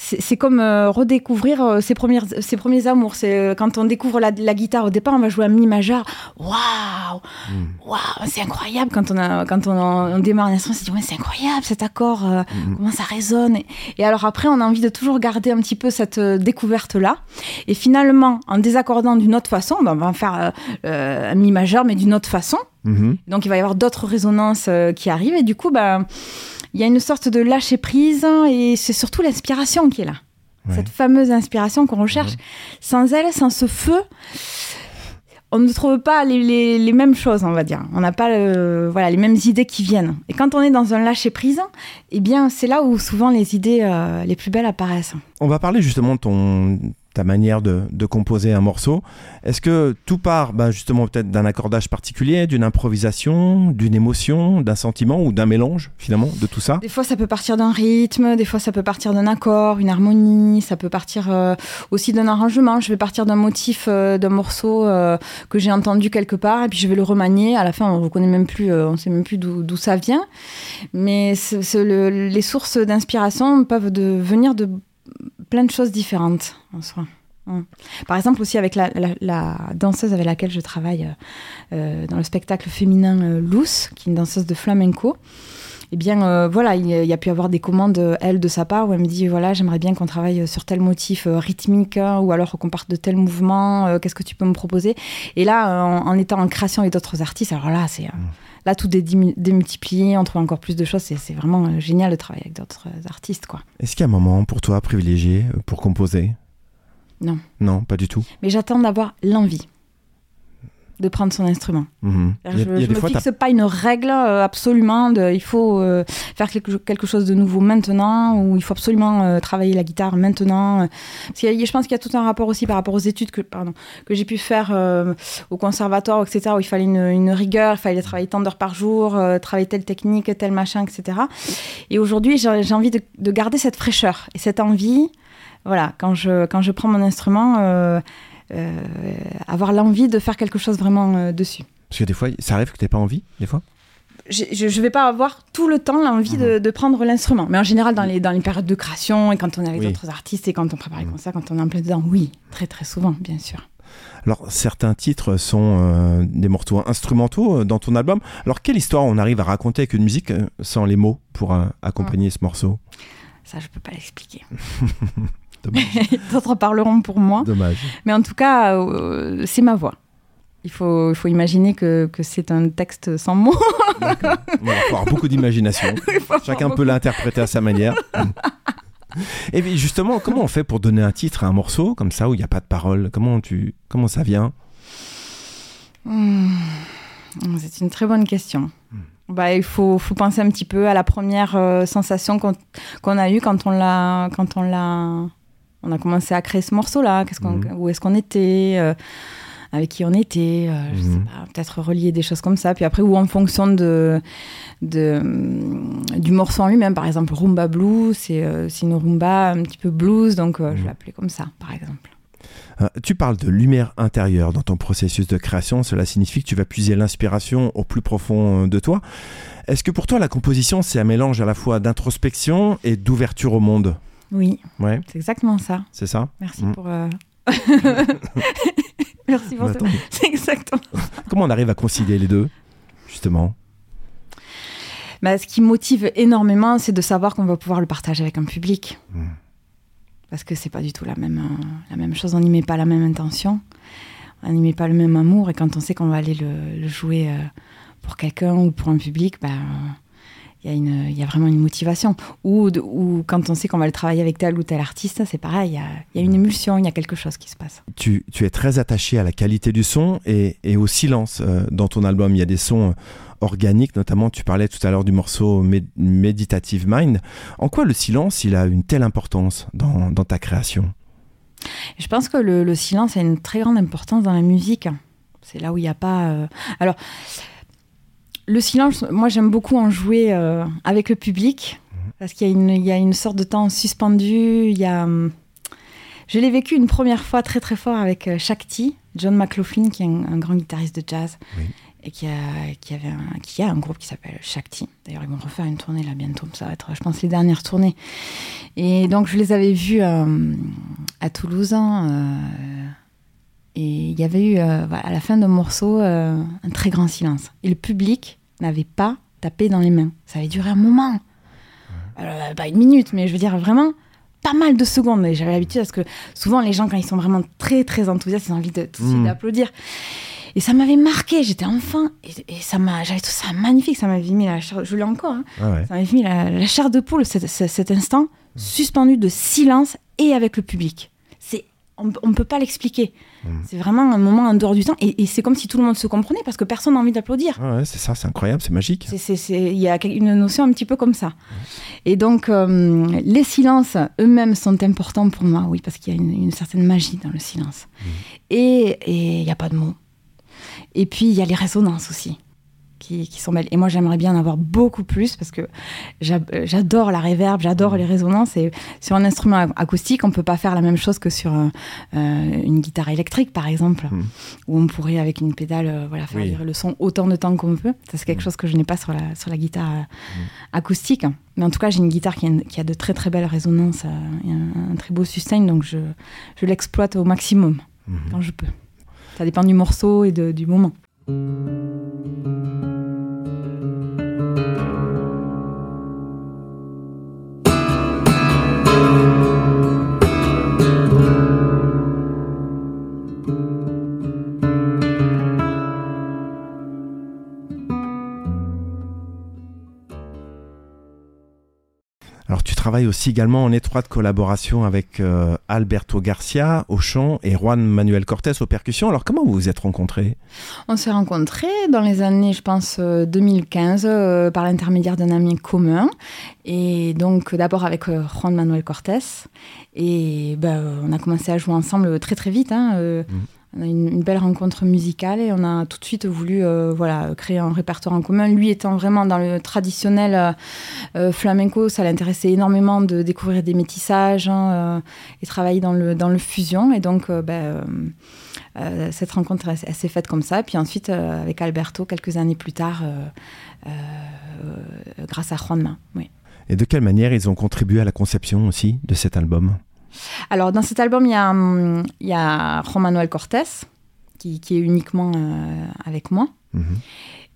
C'est comme euh, redécouvrir euh, ses, premières, ses premiers amours. C'est euh, quand on découvre la, la guitare au départ, on va jouer à mi majeur. Waouh, Mhm. waouh, c'est incroyable quand on a quand on, on démarre un instrument. On se dit ouais, c'est incroyable cet accord, Mhm. comment ça résonne. Et, et alors après, on a envie de toujours garder un petit peu cette découverte là. Et finalement, en désaccordant d'une autre façon, ben, on va faire euh, euh, un mi majeur, mais d'une autre façon. Mhm. Donc il va y avoir d'autres résonances qui arrivent et du coup, bah, il y a une sorte de lâcher prise et c'est surtout l'inspiration qui est là. Ouais. Cette fameuse inspiration qu'on recherche. Sans elle, sans ce feu, on ne trouve pas les, les- les mêmes choses, on va dire. On n'a pas voilà, les mêmes idées qui viennent. Et quand on est dans un lâcher prise, eh bien, c'est là où souvent les idées euh, les plus belles apparaissent. On va parler justement de ton, ta manière de, composer un morceau. Est-ce que tout part bah, justement peut-être d'un accordage particulier, d'une improvisation, d'une émotion, d'un sentiment ou d'un mélange finalement de tout ça? Des fois, ça peut partir d'un rythme, des fois, ça peut partir d'un accord, une harmonie, ça peut partir euh, aussi d'un arrangement. Je vais partir d'un motif, euh, d'un morceau euh, que j'ai entendu quelque part, et puis je vais le remanier. À la fin, on reconnaît même plus, on sait même plus d'où ça vient. Mais les sources d'inspiration peuvent venir de plein de choses différentes en soi. Mm. Par exemple, aussi avec la, danseuse avec laquelle je travaille euh, euh, dans le spectacle féminin euh, Luce, qui est une danseuse de flamenco. Eh bien, voilà, il y, a- pu avoir des commandes, elle, de sa part, où elle me dit, voilà, j'aimerais bien qu'on travaille sur tel motif rythmique, hein, ou alors qu'on parte de tel mouvement, qu'est-ce que tu peux me proposer? Et là, en, étant en création avec d'autres artistes, alors là, c'est... euh, Là, tout est démultiplié, on trouve encore plus de choses. C'est c'est vraiment euh, génial de travailler avec d'autres euh, artistes, quoi. Est-ce qu'il y a un moment pour toi privilégié euh, pour composer? Non. Non, pas du tout. Mais j'attends d'avoir l'envie de prendre son instrument. Mhm. Je des me fixe pas une règle euh, absolument. De, il faut euh, faire quelque, quelque chose de nouveau maintenant ou il faut absolument euh, travailler la guitare maintenant. Parce qu'il y a- je pense qu'il y a tout un rapport aussi par rapport aux études que, pardon, que j'ai pu faire euh, au conservatoire, etc. Où il fallait une, une rigueur, il fallait travailler tant d'heures par jour, euh, travailler telle technique, tel machin, etc. Et aujourd'hui, j'ai j'ai envie de, de garder cette fraîcheur et cette envie. Voilà, quand je, quand je prends mon instrument, avoir l'envie de faire quelque chose vraiment euh, dessus. Parce que des fois, ça arrive que t'aies pas envie, des fois? Je, je vais pas avoir tout le temps l'envie de, de prendre l'instrument. Mais en général, dans les, dans les périodes de création et quand on est avec Oui. d'autres artistes et quand on prépare les Mhm. concerts, quand on est en plein dedans, oui, très très souvent, bien sûr. Alors, certains titres sont euh, des morceaux instrumentaux euh, dans ton album. Alors, quelle histoire on arrive à raconter avec une musique euh, sans les mots pour euh, accompagner ce morceau? Ça, je peux pas l'expliquer. D'autres parleront pour moi. Dommage. Mais en tout cas, euh, c'est ma voix. Il faut, il faut imaginer que, que c'est un texte sans mots. Il va falloir beaucoup d'imagination. Faut avoir Chacun peut l'interpréter à sa manière. Et puis justement, comment on fait pour donner un titre à un morceau comme ça où il n'y a pas de parole? Comment tu comment ça vient? Hmm. C'est une très bonne question. Bah, il faut, faut penser un petit peu à la première euh, sensation qu'on qu'on a eue quand on l'a on a commencé à créer ce morceau là. Qu'est-ce qu'on Mhm. où est-ce qu'on était euh, avec qui on était, euh, je sais Mhm. pas, peut-être relier des choses comme ça. Puis après, ou en fonction de, de, hum, du morceau en lui-même. Par exemple, Rumba Blues, c'est euh, c'est une rumba un petit peu blues, donc euh, je Mhm. l'ai appelé comme ça, par exemple. Tu parles de lumière intérieure dans ton processus de création. Cela signifie que tu vas puiser l'inspiration au plus profond de toi. Est-ce que pour toi, la composition, c'est un mélange à la fois d'introspection et d'ouverture au monde? Oui, Ouais, c'est exactement ça. c'est ça Merci Mhm. pour. euh, Merci pour ça. C'est exactement. Comment on arrive à concilier les deux, justement? Bah, ce qui motive énormément, c'est de savoir qu'on va pouvoir le partager avec un public. Mhm. Parce que c'est pas du tout la même, euh, la même chose. On n'y met pas la même intention. On n'y met pas le même amour. Et quand on sait qu'on va aller le, le jouer euh, pour quelqu'un ou pour un public, bah, il y, a une- y a vraiment une motivation. Ou, de- ou quand on sait qu'on va le travailler avec tel ou tel artiste, c'est pareil. Il y a, y a une émulsion, il y a quelque chose qui se passe. tu, tu es très attaché à la qualité du son et, et au silence euh, dans ton album. Il y a des sons euh, organiques, notamment tu parlais tout à l'heure du morceau Med- Meditative Mind. En quoi le silence, il a une telle importance dans, dans ta création? Je pense que le, le silence a une très grande importance dans la musique. C'est là où il n'y a pas. euh, Alors, le silence, moi j'aime beaucoup en jouer euh, avec le public parce qu'il y, a une- il y a une sorte de temps suspendu. Il y a. hum, Je l'ai vécu une première fois très très fort avec euh, Shakti, John McLaughlin, qui est un, un grand guitariste de jazz. Oui. Et qui a, qui, avait un, qui a un groupe qui s'appelle Shakti. D'ailleurs, ils vont refaire une tournée là bientôt. Ça va être, je pense, les dernières tournées. Et donc, je les avais vus euh, à Toulouse. euh, et il y avait eu, euh, à la fin d'un morceau, un très grand silence. Et le public n'avait pas tapé dans les mains. Ça avait duré un moment. Alors, euh, pas une minute, mais je veux dire vraiment pas mal de secondes. J'avais l'habitude parce que souvent, les gens, quand ils sont vraiment très, très enthousiastes, ils ont envie de, tout de suite Mm. d'applaudir. Et ça m'avait marqué, j'étais enfant, et, et ça m'a, j'avais trouvé ça magnifique, ça m'avait mis la chair, je l'ai encore, hein, Ah ouais. ça m'avait mis la, la chair de poule, cet, cet- cet instant suspendu de silence et avec le public. On ne peut pas l'expliquer. Mm. C'est vraiment un moment en dehors du temps, et, et c'est comme si tout le monde se comprenait parce que personne n'a envie d'applaudir. Ah ouais, c'est ça, c'est incroyable, c'est magique. Il y a une notion un petit peu comme ça. Et donc, euh, les silences eux-mêmes sont importants pour moi, oui, parce qu'il y a une, une certaine magie dans le silence. Et et il n'y a pas de mots. Et puis, il y a les résonances aussi, qui, qui sont belles. Et moi, j'aimerais bien en avoir beaucoup plus, parce que euh, j'adore la réverb, j'adore les résonances. Et sur un instrument ac- acoustique, on ne peut pas faire la même chose que sur euh, euh, une guitare électrique, par exemple, Mm. où on pourrait, avec une pédale, euh, voilà, faire Oui. le son autant de temps qu'on veut. Ça, c'est quelque chose que je n'ai pas sur la, sur la guitare euh, acoustique. Mais en tout cas, j'ai une guitare qui a, une- qui a de très très belles résonances et un, un très beau sustain, donc je, je l'exploite au maximum quand je peux. Ça dépend du morceau et de- du moment. Alors tu travailles aussi également en étroite collaboration avec euh, Alberto Garcia au chant et Juan Manuel Cortés aux percussions. Alors comment vous vous êtes rencontrés? On s'est rencontrés dans les années, je pense, euh, 2015, euh, par l'intermédiaire d'un ami commun. Et donc, d'abord avec euh, Juan Manuel Cortés. Et ben, euh, on a commencé à jouer ensemble très, très vite. hein, euh, Mhm. On a une, une belle rencontre musicale et on a tout de suite voulu euh, voilà, créer un répertoire en commun. Lui étant vraiment dans le traditionnel euh, euh, flamenco, ça l'intéressait énormément de découvrir des métissages hein, et travailler dans le, dans le fusion. Et donc, ben, cette rencontre, elle, elle s'est faite comme ça. Puis ensuite, avec Alberto, quelques années plus tard, grâce à Juanma. Oui. Et de quelle manière ils ont contribué à la conception aussi de cet album? Alors, dans cet album, il y a, hum, il y a Juan Manuel Cortés, qui, qui est uniquement euh, avec moi. Mhm.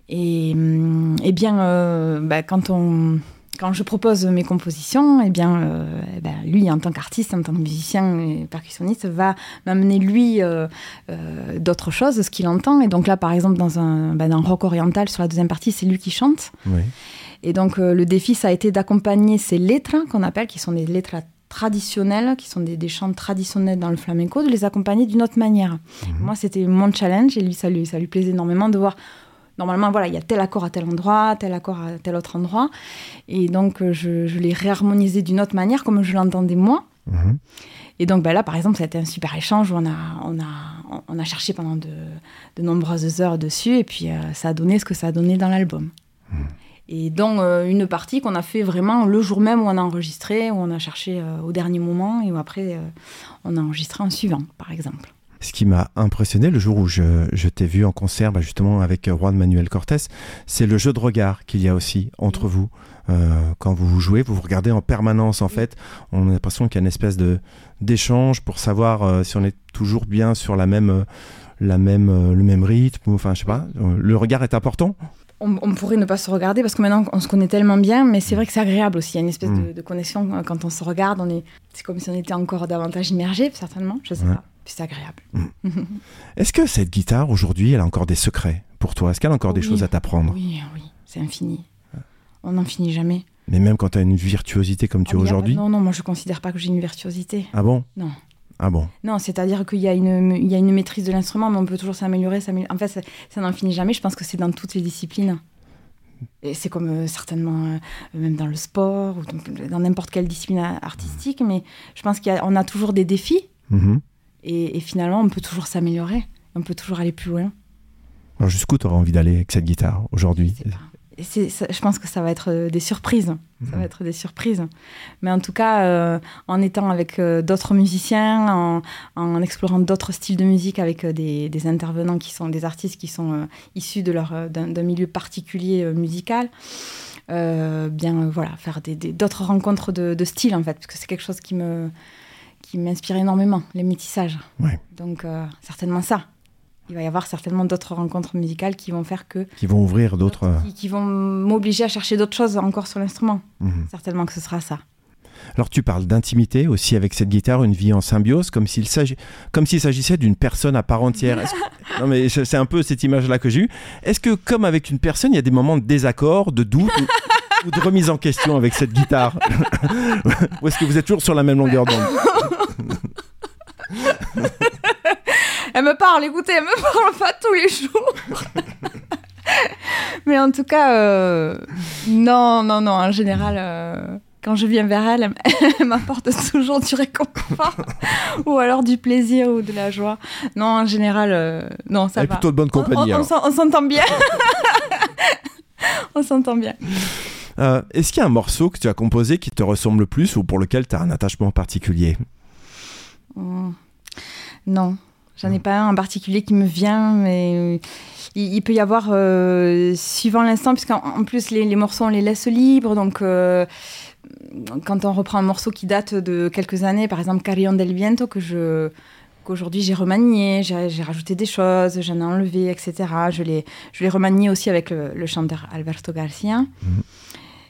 Et, hum, eh bien, euh, bah, quand, on, quand je propose mes compositions, eh bien, euh, eh ben, lui, en tant qu'artiste, en tant que musicien et percussionniste, va m'amener, lui, d'autres choses, ce qu'il entend. Et donc là, par exemple, dans un, bah, dans rock oriental, sur la deuxième partie, c'est lui qui chante. Oui. Et donc, le défi, ça a été d'accompagner ces lettres, qu'on appelle, qui sont des lettres traditionnelles, qui sont des, des chants traditionnels dans le flamenco, de les accompagner d'une autre manière. Mhm. Moi, c'était mon challenge, et lui, ça lui, ça lui plaisait énormément de voir. Normalement, voilà, il y a tel accord à tel endroit, tel accord à tel autre endroit. Et donc, euh, je, je l'ai réharmonisé d'une autre manière, comme je l'entendais moi. Mhm. Et donc ben là, par exemple, ça a été un super échange où on a, on a, on a cherché pendant de, de nombreuses heures dessus, et puis euh, ça a donné ce que ça a donné dans l'album. Et donc euh, une partie qu'on a fait vraiment le jour même où on a enregistré, où on a cherché euh, au dernier moment, et où après euh, on a enregistré en suivant, par exemple. Ce qui m'a impressionné le jour où je, je t'ai vu en concert, bah, justement avec Juan Manuel Cortés, c'est le jeu de regard qu'il y a aussi entre vous. Quand vous jouez, vous vous regardez en permanence en fait. On a l'impression qu'il y a une espèce de d'échange pour savoir si on est toujours bien sur la même la même le même rythme. Enfin, je sais pas. Le regard est important. On, on pourrait ne pas se regarder parce que maintenant on se connaît tellement bien, mais c'est vrai que c'est agréable aussi. Il y a une espèce Mm. de, de connexion quand on se regarde. On est, c'est comme si on était encore davantage immergé, certainement. Je sais Ouais. pas. Puis c'est agréable. Est-ce que cette guitare aujourd'hui, elle a encore des secrets pour toi? Est-ce qu'elle a encore des choses à t'apprendre? Oui, oui, c'est infini. On n'en finit jamais. Mais même quand tu as une virtuosité comme tu Ah, as mais y a pas- aujourd'hui? Non, non, moi je considère pas que j'ai une virtuosité. Ah bon? Non. Ah bon Non, c'est-à-dire qu'il y, a une- il y a une maîtrise de l'instrument, mais on peut toujours s'améliorer. En fait, ça, ça n'en finit jamais. Je pense que c'est dans toutes les disciplines. Et c'est comme euh, certainement, euh, même dans le sport, ou dans- dans n'importe quelle discipline a- artistique, mais je pense qu'on a, toujours des défis, Mhm. et, et finalement, on peut toujours s'améliorer. On peut toujours aller plus loin. Alors jusqu'où tu aurais envie d'aller avec cette guitare aujourd'hui? Je ça- pense que ça va être euh, des surprises. Ça Mhm. va être des surprises. Mais en tout cas, euh, en étant avec euh, d'autres musiciens, en, en explorant d'autres styles de musique avec euh, des, des intervenants qui sont des artistes qui sont issus de leur, d'un, milieu particulier musical, bien voilà, faire d'autres rencontres de, de style en fait, parce que c'est quelque chose qui me qui m'inspire énormément, les métissages. Ouais. Donc certainement ça. Il va y avoir certainement d'autres rencontres musicales qui vont faire que Qui vont ouvrir d'autres. euh, qui, qui vont m'obliger à chercher d'autres choses encore sur l'instrument. mhm. Certainement que ce sera ça. Alors tu parles d'intimité aussi avec cette guitare, une vie en symbiose, comme s'il s'agit, comme s'il s'agissait d'une personne à part entière. Que- Non mais c'est c'est un peu cette image-là que j'ai eue. Est-ce que comme avec une personne, il y a des moments de désaccord, de doute ou, ou de remise en question avec cette guitare Ou est-ce que vous êtes toujours sur la même longueur d'onde? Elle me parle, écoutez, elle me parle pas tous les jours. Mais en tout cas, euh, non, non, non, en général, euh, quand je viens vers elle, elle, m'apporte toujours du réconfort ou alors du plaisir ou de la joie. Non, en général, euh, non, ça Elle est va. plutôt de bonne On- on- compagnie. on on s'entend bien. on s'entend bien. Est-ce qu'il y a un morceau que tu as composé qui te ressemble le plus ou pour lequel tu as un attachement particulier? Hmm. Non, j'en ai pas un en particulier qui me vient, mais euh, il, il peut y avoir, euh, suivant l'instant, puisqu'en en plus les, les morceaux on les laisse libres, donc euh, quand on reprend un morceau qui date de quelques années, par exemple Carillon del Viento, que je qu'aujourd'hui j'ai remanié, j'ai rajouté des choses, j'en ai enlevé, etc. Je l'ai je remanié aussi avec le, le chanteur Alberto Garcia.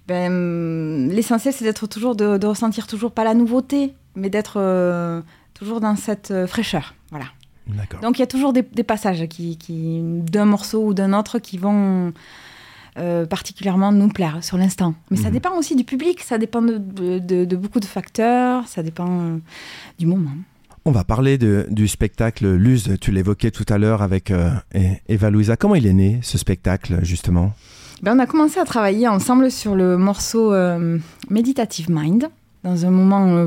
Ben, hum, L'essentiel, c'est d'être toujours, de, de ressentir toujours pas la nouveauté, mais d'être euh, toujours dans cette fraîcheur. Voilà. Donc il y a toujours des, des passages qui, qui d'un morceau ou d'un autre qui vont euh, particulièrement nous plaire sur l'instant. Mais ça Mhm. dépend aussi du public, ça dépend de, de- de- de beaucoup de facteurs, ça dépend euh, du moment. On va parler de- du spectacle Luz, tu l'évoquais tout à l'heure avec euh, E- Eva Louisa. Comment il est né ce spectacle justement? Ben, on a commencé à travailler ensemble sur le morceau euh, Meditative Mind, dans un moment euh,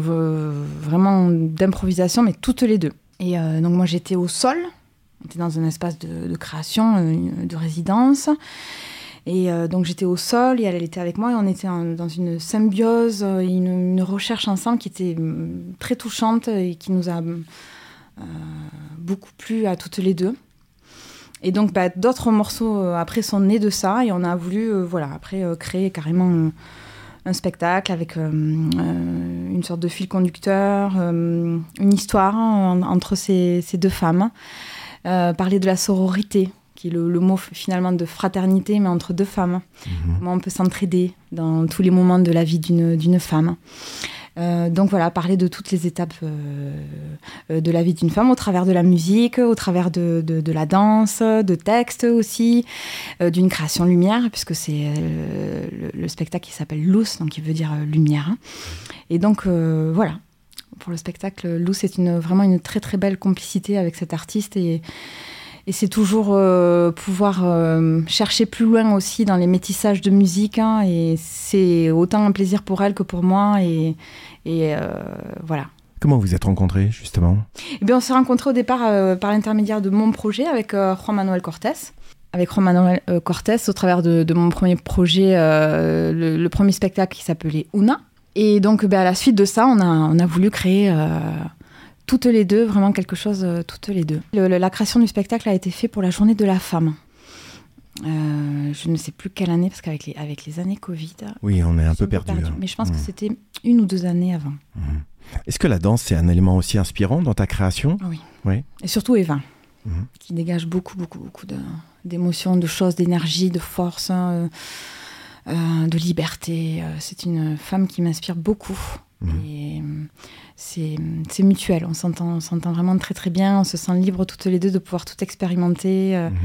vraiment d'improvisation, mais toutes les deux. Et euh, donc moi j'étais au sol, on était dans un espace de, création, euh, de résidence. Et euh, donc j'étais au sol et elle, elle était avec moi et on était dans une symbiose, une, recherche ensemble qui était hum, très touchante et qui nous a beaucoup plu à toutes les deux. Et donc bah, d'autres morceaux après sont nés de ça et on a voulu voilà après créer carrément un spectacle avec euh, euh, une sorte de fil conducteur, euh, une histoire en- entre ces, ces deux femmes, parler de la sororité qui est le, le mot finalement de fraternité mais entre deux femmes, comment on peut s'entraider dans tous les moments de la vie d'une femme. Euh, donc voilà, parler de toutes les étapes euh, euh, de la vie d'une femme au travers de la musique, au travers de, de- la danse, de textes aussi, d'une création lumière, puisque c'est le, le spectacle qui s'appelle Luz, donc qui veut dire lumière. Et donc voilà, pour le spectacle, Luz c'est une, vraiment une très très belle complicité avec cet artiste et, et c'est toujours euh, pouvoir euh, chercher plus loin aussi dans les métissages de musique. hein, et c'est autant un plaisir pour elle que pour moi. Et, et euh, voilà. Comment vous êtes rencontrés justement? Eh bien, on s'est rencontrés au départ par l'intermédiaire de mon projet avec Juan Manuel Cortés. Avec Juan Manuel Cortés, au travers de, de mon premier projet, euh, le, le premier spectacle qui s'appelait Una. Et donc, ben, à la suite de ça, on a, on a voulu créer euh, toutes les deux, vraiment quelque chose, euh, toutes les deux. Le- le- la création du spectacle a été faite pour la journée de la femme. Euh, je ne sais plus quelle année, parce qu'avec les, avec les années Covid. Oui, on est un peu perdu. hein. Mais je pense que Mhm. c'était une ou deux années avant. Est-ce que la danse c'est un élément aussi inspirant dans ta création? Et surtout Eva, Mhm. qui dégage beaucoup, beaucoup, beaucoup d'émotions, de, choses, d'énergie, de force, hein, euh, euh, de liberté. C'est une femme qui m'inspire beaucoup. Et c'est mutuel. On s'entend on s'entend vraiment très, très bien. On se sent libre toutes les deux de pouvoir tout expérimenter, euh, Mhm.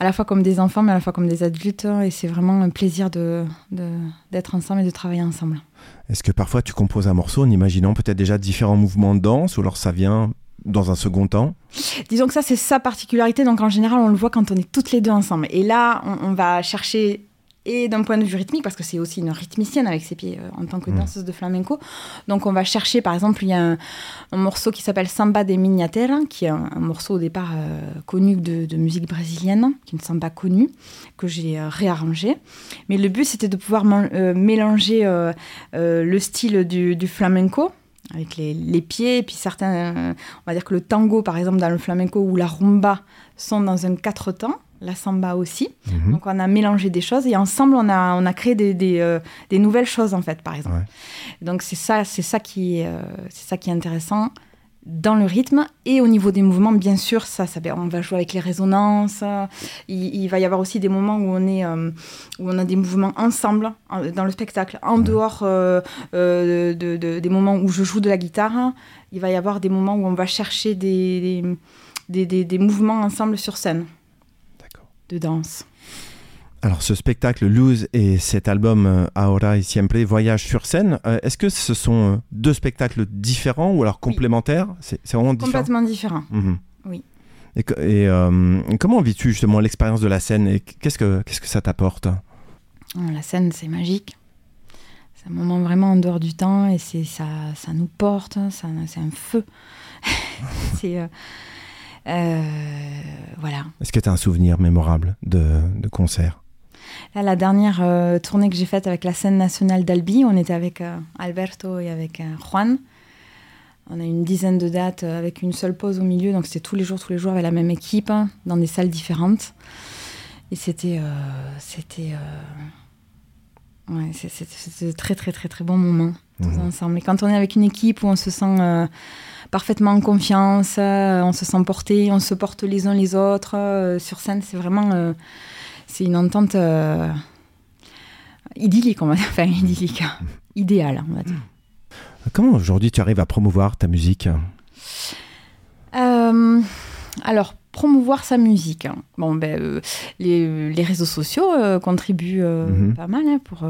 à la fois comme des enfants, mais à la fois comme des adultes. Et c'est vraiment un plaisir de- de- d'être ensemble et de travailler ensemble. Est-ce que parfois tu composes un morceau en imaginant peut-être déjà différents mouvements de danse ou alors ça vient dans un second temps? Disons que ça, c'est sa particularité. Donc, en général, on le voit quand on est toutes les deux ensemble. Et là, on, on va chercher, et d'un point de vue rythmique, parce que c'est aussi une rythmicienne avec ses pieds euh, en tant que Mm. danseuse de flamenco. Donc, on va chercher, par exemple, il y a un, un morceau qui s'appelle Samba de Miniatera, qui est un, un morceau au départ euh, connu de, de musique brésilienne, qui est une samba connue, que j'ai euh, réarrangé. Mais le but, c'était de pouvoir mélanger le style du, du flamenco avec les, les pieds, et puis certains, on va dire que le tango, par exemple, dans le flamenco, ou la rumba sont dans un quatre temps, la samba aussi. Mhm. Donc on a mélangé des choses et ensemble on a, on a créé des, des, euh, des nouvelles choses en fait, par exemple. Ouais. Donc c'est ça, c'est ça qui, est, euh, c'est ça qui est intéressant. dans le rythme et au niveau des mouvements, bien sûr, ça, ça on va jouer avec les résonances. Il, il va y avoir aussi des moments où on est, euh, où on a des mouvements ensemble en- dans le spectacle, en dehors euh, euh, de, de- des moments où je joue de la guitare. Il va y avoir des moments où on va chercher des, des, des- des- mouvements ensemble sur scène. De danse. Alors ce spectacle Lose et cet album euh, Ahora y Siempre, Voyage sur scène, euh, est-ce que ce sont euh, deux spectacles différents ou alors complémentaires? C'est c'est vraiment différent Complètement différent. Mhm. Oui. Et, co- et, euh, comment vis-tu justement l'expérience de la scène et qu'est-ce que, qu'est-ce que ça t'apporte? Oh, La scène, c'est magique. C'est un moment vraiment en dehors du temps et c'est ça, ça nous porte, ça, c'est un feu. c'est euh, voilà. Est-ce que tu as un souvenir mémorable de, de concert? Là, la dernière euh, tournée que j'ai faite avec la scène nationale d'Albi, on était avec euh, Alberto et avec euh, Juan. On a une dizaine de dates euh, avec une seule pause au milieu, donc c'était tous les jours, tous les jours avec la même équipe, hein, dans des salles différentes. Et c'était, euh, c'était, euh, ouais, c'était de très très très très bon moment tous Mhm. ensemble. Et quand on est avec une équipe où on se sent euh, parfaitement en confiance, euh, on se sent porté, on se porte les uns les autres euh, sur scène, c'est vraiment c'est une entente idyllique, on va dire. Enfin, idyllique. Idéale, on va dire. Comment aujourd'hui tu arrives à promouvoir ta musique? Alors, promouvoir sa musique. hein. Bon, ben, euh, les, les réseaux sociaux euh, contribuent euh, Mhm. pas mal hein, pour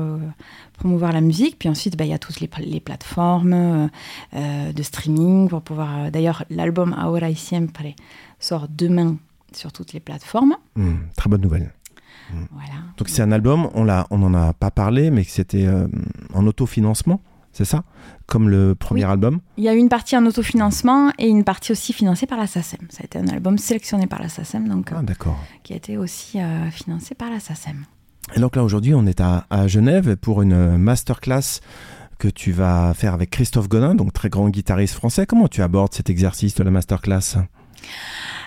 promouvoir la musique. Puis ensuite, ben, il y a toutes les, les plateformes de streaming pour pouvoir. D'ailleurs, l'album Ahora y Siempre sort demain sur toutes les plateformes. Hmm, Très bonne nouvelle. Voilà. Donc c'est un album, on l'a, on n'en a pas parlé, mais que c'était en autofinancement, c'est ça? Comme le premier Oui. album? Il y a une partie en autofinancement et une partie aussi financée par la SACEM. Ça a été un album sélectionné par la SACEM, donc euh, Ah d'accord. qui a été aussi euh, financé par la SACEM. Et donc là aujourd'hui on est à, à Genève pour une masterclass que tu vas faire avec Christophe Godin, donc très grand guitariste français. Comment tu abordes cet exercice de la masterclass?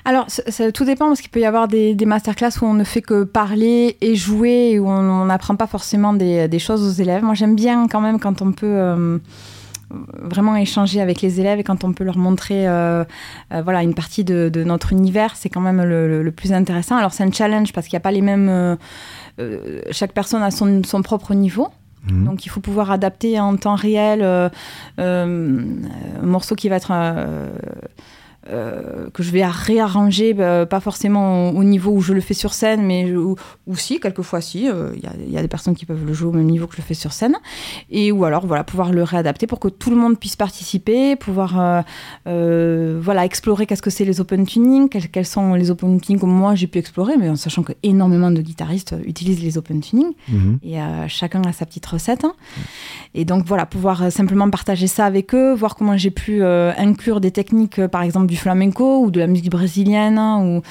Alors, ça- tout dépend parce qu'il peut y avoir des, des masterclass où on ne fait que parler et jouer et où on n'apprend pas forcément des, des choses aux élèves. Moi, j'aime bien quand même quand on peut euh, vraiment échanger avec les élèves et quand on peut leur montrer euh, euh, voilà, une partie de, de notre univers. C'est quand même le, le- le plus intéressant. Alors, c'est un challenge parce qu'il n'y a pas les mêmes. chaque personne a son, son propre niveau. Mhm. Donc il faut pouvoir adapter en temps réel un morceau qui va être euh, euh, que je vais réarranger, bah, pas forcément au, au niveau où je le fais sur scène, mais où, où si, quelquefois si, euh, il y, a- il y a des personnes qui peuvent le jouer au même niveau que je le fais sur scène, et ou alors voilà pouvoir le réadapter pour que tout le monde puisse participer, pouvoir euh, euh, voilà explorer qu'est-ce que c'est les open tuning, quels, quels sont les open tuning que moi j'ai pu explorer, mais en sachant que énormément de guitaristes utilisent les open tuning Mhm. et euh, chacun a sa petite recette. hein. Et donc voilà, pouvoir euh, simplement partager ça avec eux, voir comment j'ai pu euh, inclure des techniques, euh, par exemple du flamenco ou de la musique brésilienne, hein, ou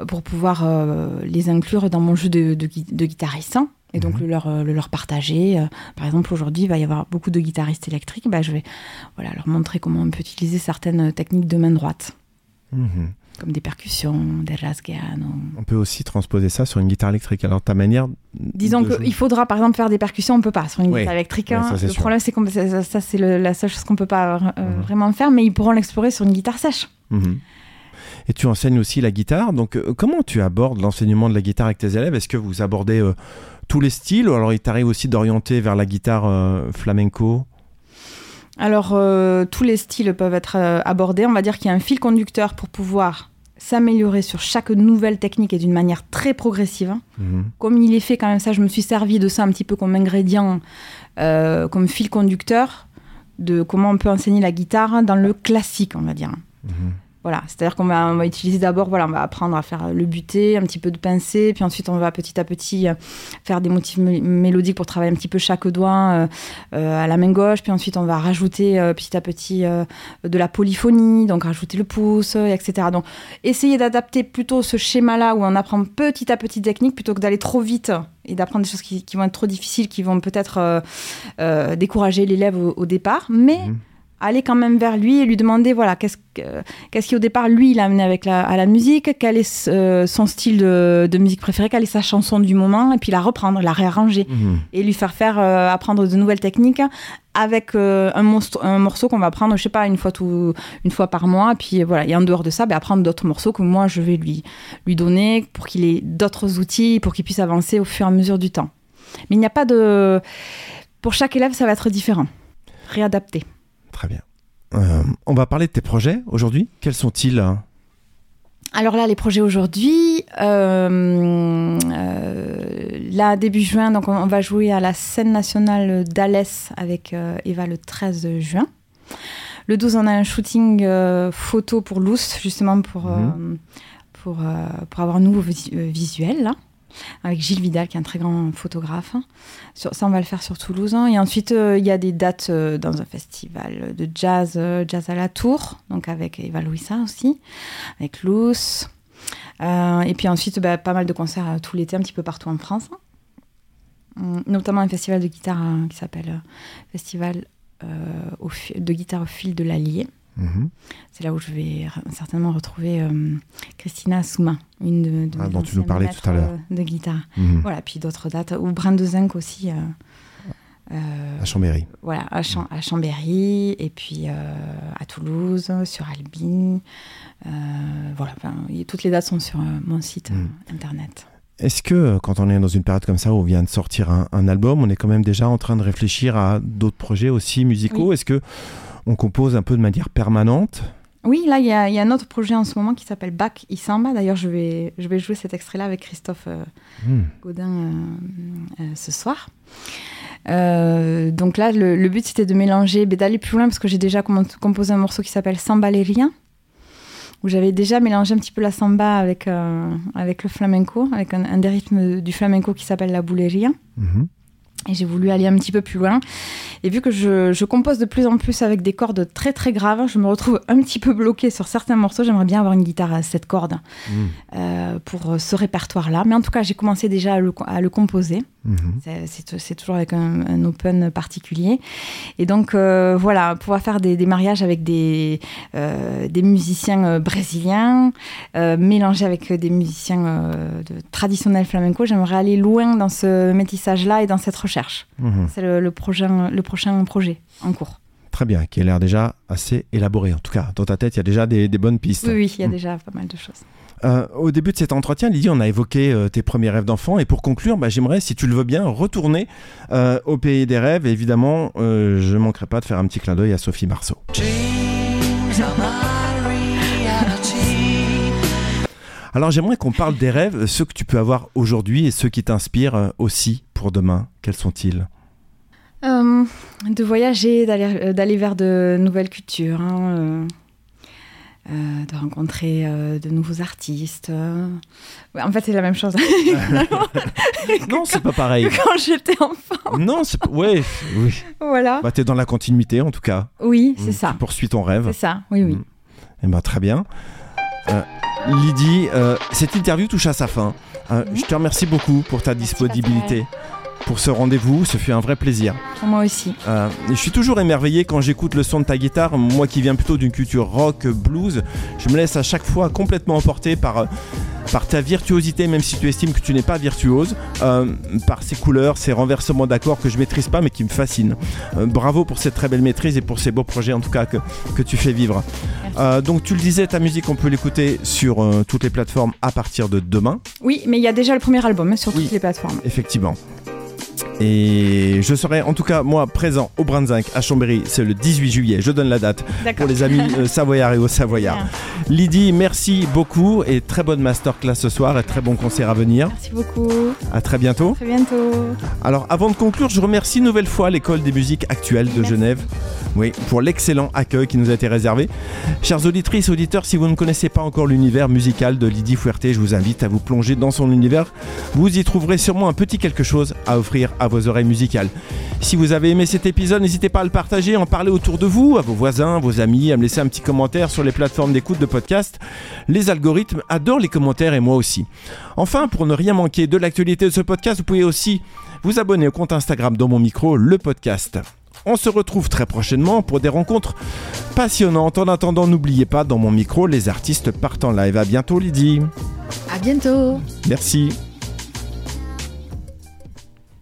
euh, pour pouvoir euh, les inclure dans mon jeu de, de, gui- de guitariste. hein. Et donc le, leur, euh, le leur partager. Par exemple, aujourd'hui, il va y avoir beaucoup de guitaristes électriques. Bah, je vais voilà, leur montrer comment on peut utiliser certaines techniques de main droite, Mhm. Comme des percussions, des rasgueano. On peut aussi transposer ça sur une guitare électrique. Alors ta manière. Disons qu'il faudra par exemple faire des percussions, on peut pas sur une Oui. guitare électrique. Hein. ça, le sûr. problème c'est que ça, ça, c'est la seule chose qu'on peut pas euh, Mhm. vraiment faire, mais ils pourront l'explorer sur une guitare sèche. Mhm. Et tu enseignes aussi la guitare. Donc, euh, comment tu abordes l'enseignement de la guitare avec tes élèves? Est-ce que vous abordez euh, tous les styles ou alors il t'arrive aussi d'orienter vers la guitare flamenco? Alors euh, tous les styles peuvent être euh, abordés. On va dire qu'il y a un fil conducteur pour pouvoir s'améliorer sur chaque nouvelle technique et d'une manière très progressive. Mhm. Comme il est fait quand même ça, je me suis servi de ça un petit peu comme ingrédient, euh, comme fil conducteur de comment on peut enseigner la guitare dans le classique, on va dire. Mhm. Voilà, c'est-à-dire qu'on va, utiliser d'abord, voilà, on va apprendre à faire le buté, un petit peu de pincé, puis ensuite on va petit à petit euh, faire des motifs mé- mélodiques pour travailler un petit peu chaque doigt euh, euh, à la main gauche, puis ensuite on va rajouter petit à petit de la polyphonie, donc rajouter le pouce, etc. Donc essayer d'adapter plutôt ce schéma-là où on apprend petit à petit technique plutôt que d'aller trop vite et d'apprendre des choses qui, vont être trop difficiles, qui vont peut-être décourager l'élève au, départ, mais Mhm. Aller quand même vers lui et lui demander voilà qu'est-ce que- qu'est-ce qui au départ lui il a amené avec la, à la musique, quel est euh, son style de, de musique préféré, quelle est sa chanson du moment et puis la reprendre, la réarranger Mhm. et lui faire faire euh, apprendre de nouvelles techniques avec euh, un, monstre- un morceau qu'on va prendre je sais pas une fois tout, une fois par mois puis voilà et en dehors de ça ben, apprendre d'autres morceaux que moi je vais lui lui donner pour qu'il ait d'autres outils pour qu'il puisse avancer au fur et à mesure du temps mais il n'y a pas de pour chaque élève ça va être différent réadapté Très bien. Euh, on va parler de tes projets aujourd'hui. Quels sont-ils hein? Alors là, les projets aujourd'hui, euh, euh, là, début juin, donc on, on va jouer à la scène nationale d'Alès avec Eva le 13 juin. Le 12, on a un shooting photo pour Luce, justement pour, euh, pour, pour avoir un nouveau vis- visuel, là, avec Gilles Vidal, qui est un très grand photographe. Ça, on va le faire sur Toulouse. Et ensuite, euh, il y a des dates euh, dans un festival de jazz, euh, jazz à la Tour, donc avec Eva Louisa aussi avec Luce. Euh, et puis ensuite, bah, pas mal de concerts tout l'été, un petit peu partout en France. Hum, Notamment un festival de guitare qui s'appelle Festival de guitare au fil de l'Allier. Mhm. C'est là où je vais certainement retrouver euh, Christina Soumain, une de, de Ah, dont tu nous parlais tout à l'heure. euh, de guitare. Mhm. Voilà, puis d'autres dates. Ou Brin de Zinc aussi. euh, euh, À Chambéry. voilà, à, à Chambéry, et puis à Toulouse, sur Albi. Voilà, y- toutes les dates sont sur mon site internet. Est-ce que quand on est dans une période comme ça où on vient de sortir un, un album, on est quand même déjà en train de réfléchir à d'autres projets aussi musicaux? Oui. Est-ce que on compose un peu de manière permanente Oui, là, il y, a il y a un autre projet en ce moment qui s'appelle Bac Isamba. D'ailleurs, je vais, je vais jouer cet extrait-là avec Christophe euh, Hmm. Gaudin euh, euh, ce soir. Euh, donc là, le, le but, c'était de mélanger, mais d'aller plus loin, parce que j'ai déjà composé un morceau qui s'appelle Samba les riens, où j'avais déjà mélangé un petit peu la samba avec, avec le flamenco, avec un, un des rythmes du flamenco qui s'appelle la bouleria. Mhm. Et j'ai voulu aller un petit peu plus loin. Et vu que je, je compose de plus en plus avec des cordes très très graves, je me retrouve un petit peu bloquée sur certains morceaux. J'aimerais bien avoir une guitare à cette corde Mhm. euh, pour ce répertoire-là. Mais en tout cas, j'ai commencé déjà à le, à le composer. Mhm. C'est- toujours avec un, un open particulier. Et donc, euh, voilà, pouvoir faire des, des mariages avec des, euh, des musiciens euh, brésiliens, euh, mélangés avec des musiciens euh, de traditionnels flamenco, j'aimerais aller loin dans ce métissage-là et dans cette recherche. Mhm. C'est le, le prochain, le prochain projet en cours. Très bien, qui a l'air déjà assez élaboré. En tout cas, dans ta tête, il y a déjà des, des bonnes pistes. Oui, oui, il y a Mm. déjà pas mal de choses. Euh, au début de cet entretien, Lydie, on a évoqué euh, tes premiers rêves d'enfant. Et pour conclure, bah, j'aimerais, si tu le veux bien, retourner euh, au pays des rêves. Et évidemment, je ne manquerai pas de faire un petit clin d'œil à Sophie Marceau. Alors j'aimerais qu'on parle des rêves, ceux que tu peux avoir aujourd'hui et ceux qui t'inspirent aussi pour demain. Quels sont-ils? Euh, de voyager, d'aller euh, d'aller vers de nouvelles cultures, hein, euh, de rencontrer de nouveaux artistes. Ouais, en fait, c'est la même chose Non, c'est pas pareil. quand j'étais enfant. non, c'est pas... Ouais, oui. Voilà. Bah, t'es dans la continuité en tout cas. Oui, c'est Mm, ça. Tu poursuis ton rêve. C'est ça, oui, oui. Mm. Eh ben, très bien. Euh, Lydie, euh, cette interview touche à sa fin. Euh. Je te remercie beaucoup pour ta Merci, disponibilité, pour ce rendez-vous. Ce fut un vrai plaisir. Pour moi aussi. Euh, je suis toujours émerveillé quand j'écoute le son de ta guitare. Moi qui viens plutôt d'une culture rock, blues, je me laisse à chaque fois complètement emporter par, euh, par ta virtuosité, même si tu estimes que tu n'es pas virtuose, euh, par ces couleurs, ces renversements d'accords que je maîtrise pas mais qui me fascinent. Euh, bravo pour cette très belle maîtrise et pour ces beaux projets en tout cas que, que tu fais vivre. Donc tu le disais, ta musique on peut l'écouter sur toutes les plateformes à partir de demain. Oui, mais il y a déjà le premier album hein, sur Oui. toutes les plateformes. Effectivement. Et je serai en tout cas moi présent au Brunswick à Chambéry, c'est le 18 juillet, je donne la date pour les amis euh, savoyards et aux savoyards. Bien. Lydie, merci beaucoup et très bonne masterclass ce soir et très bon concert à venir. Merci beaucoup. À très bientôt. Très bientôt. Alors avant de conclure, je remercie une nouvelle fois l'école des musiques actuelles de Merci. Genève. Oui, pour l'excellent accueil qui nous a été réservé. Chers auditrices, auditeurs, si vous ne connaissez pas encore l'univers musical de Lydie Fuerté, je vous invite à vous plonger dans son univers. Vous y trouverez sûrement un petit quelque chose à offrir à vos oreilles musicales. Si vous avez aimé cet épisode, n'hésitez pas à le partager, en parler autour de vous, à vos voisins, vos amis, à me laisser un petit commentaire sur les plateformes d'écoute de podcast. Les algorithmes adorent les commentaires et moi aussi. Enfin, pour ne rien manquer de l'actualité de ce podcast, vous pouvez aussi vous abonner au compte Instagram dans mon micro, le podcast. On se retrouve très prochainement pour des rencontres passionnantes. En attendant, n'oubliez pas, dans mon micro, les artistes partent en live. À bientôt, Lydie. À bientôt. Merci.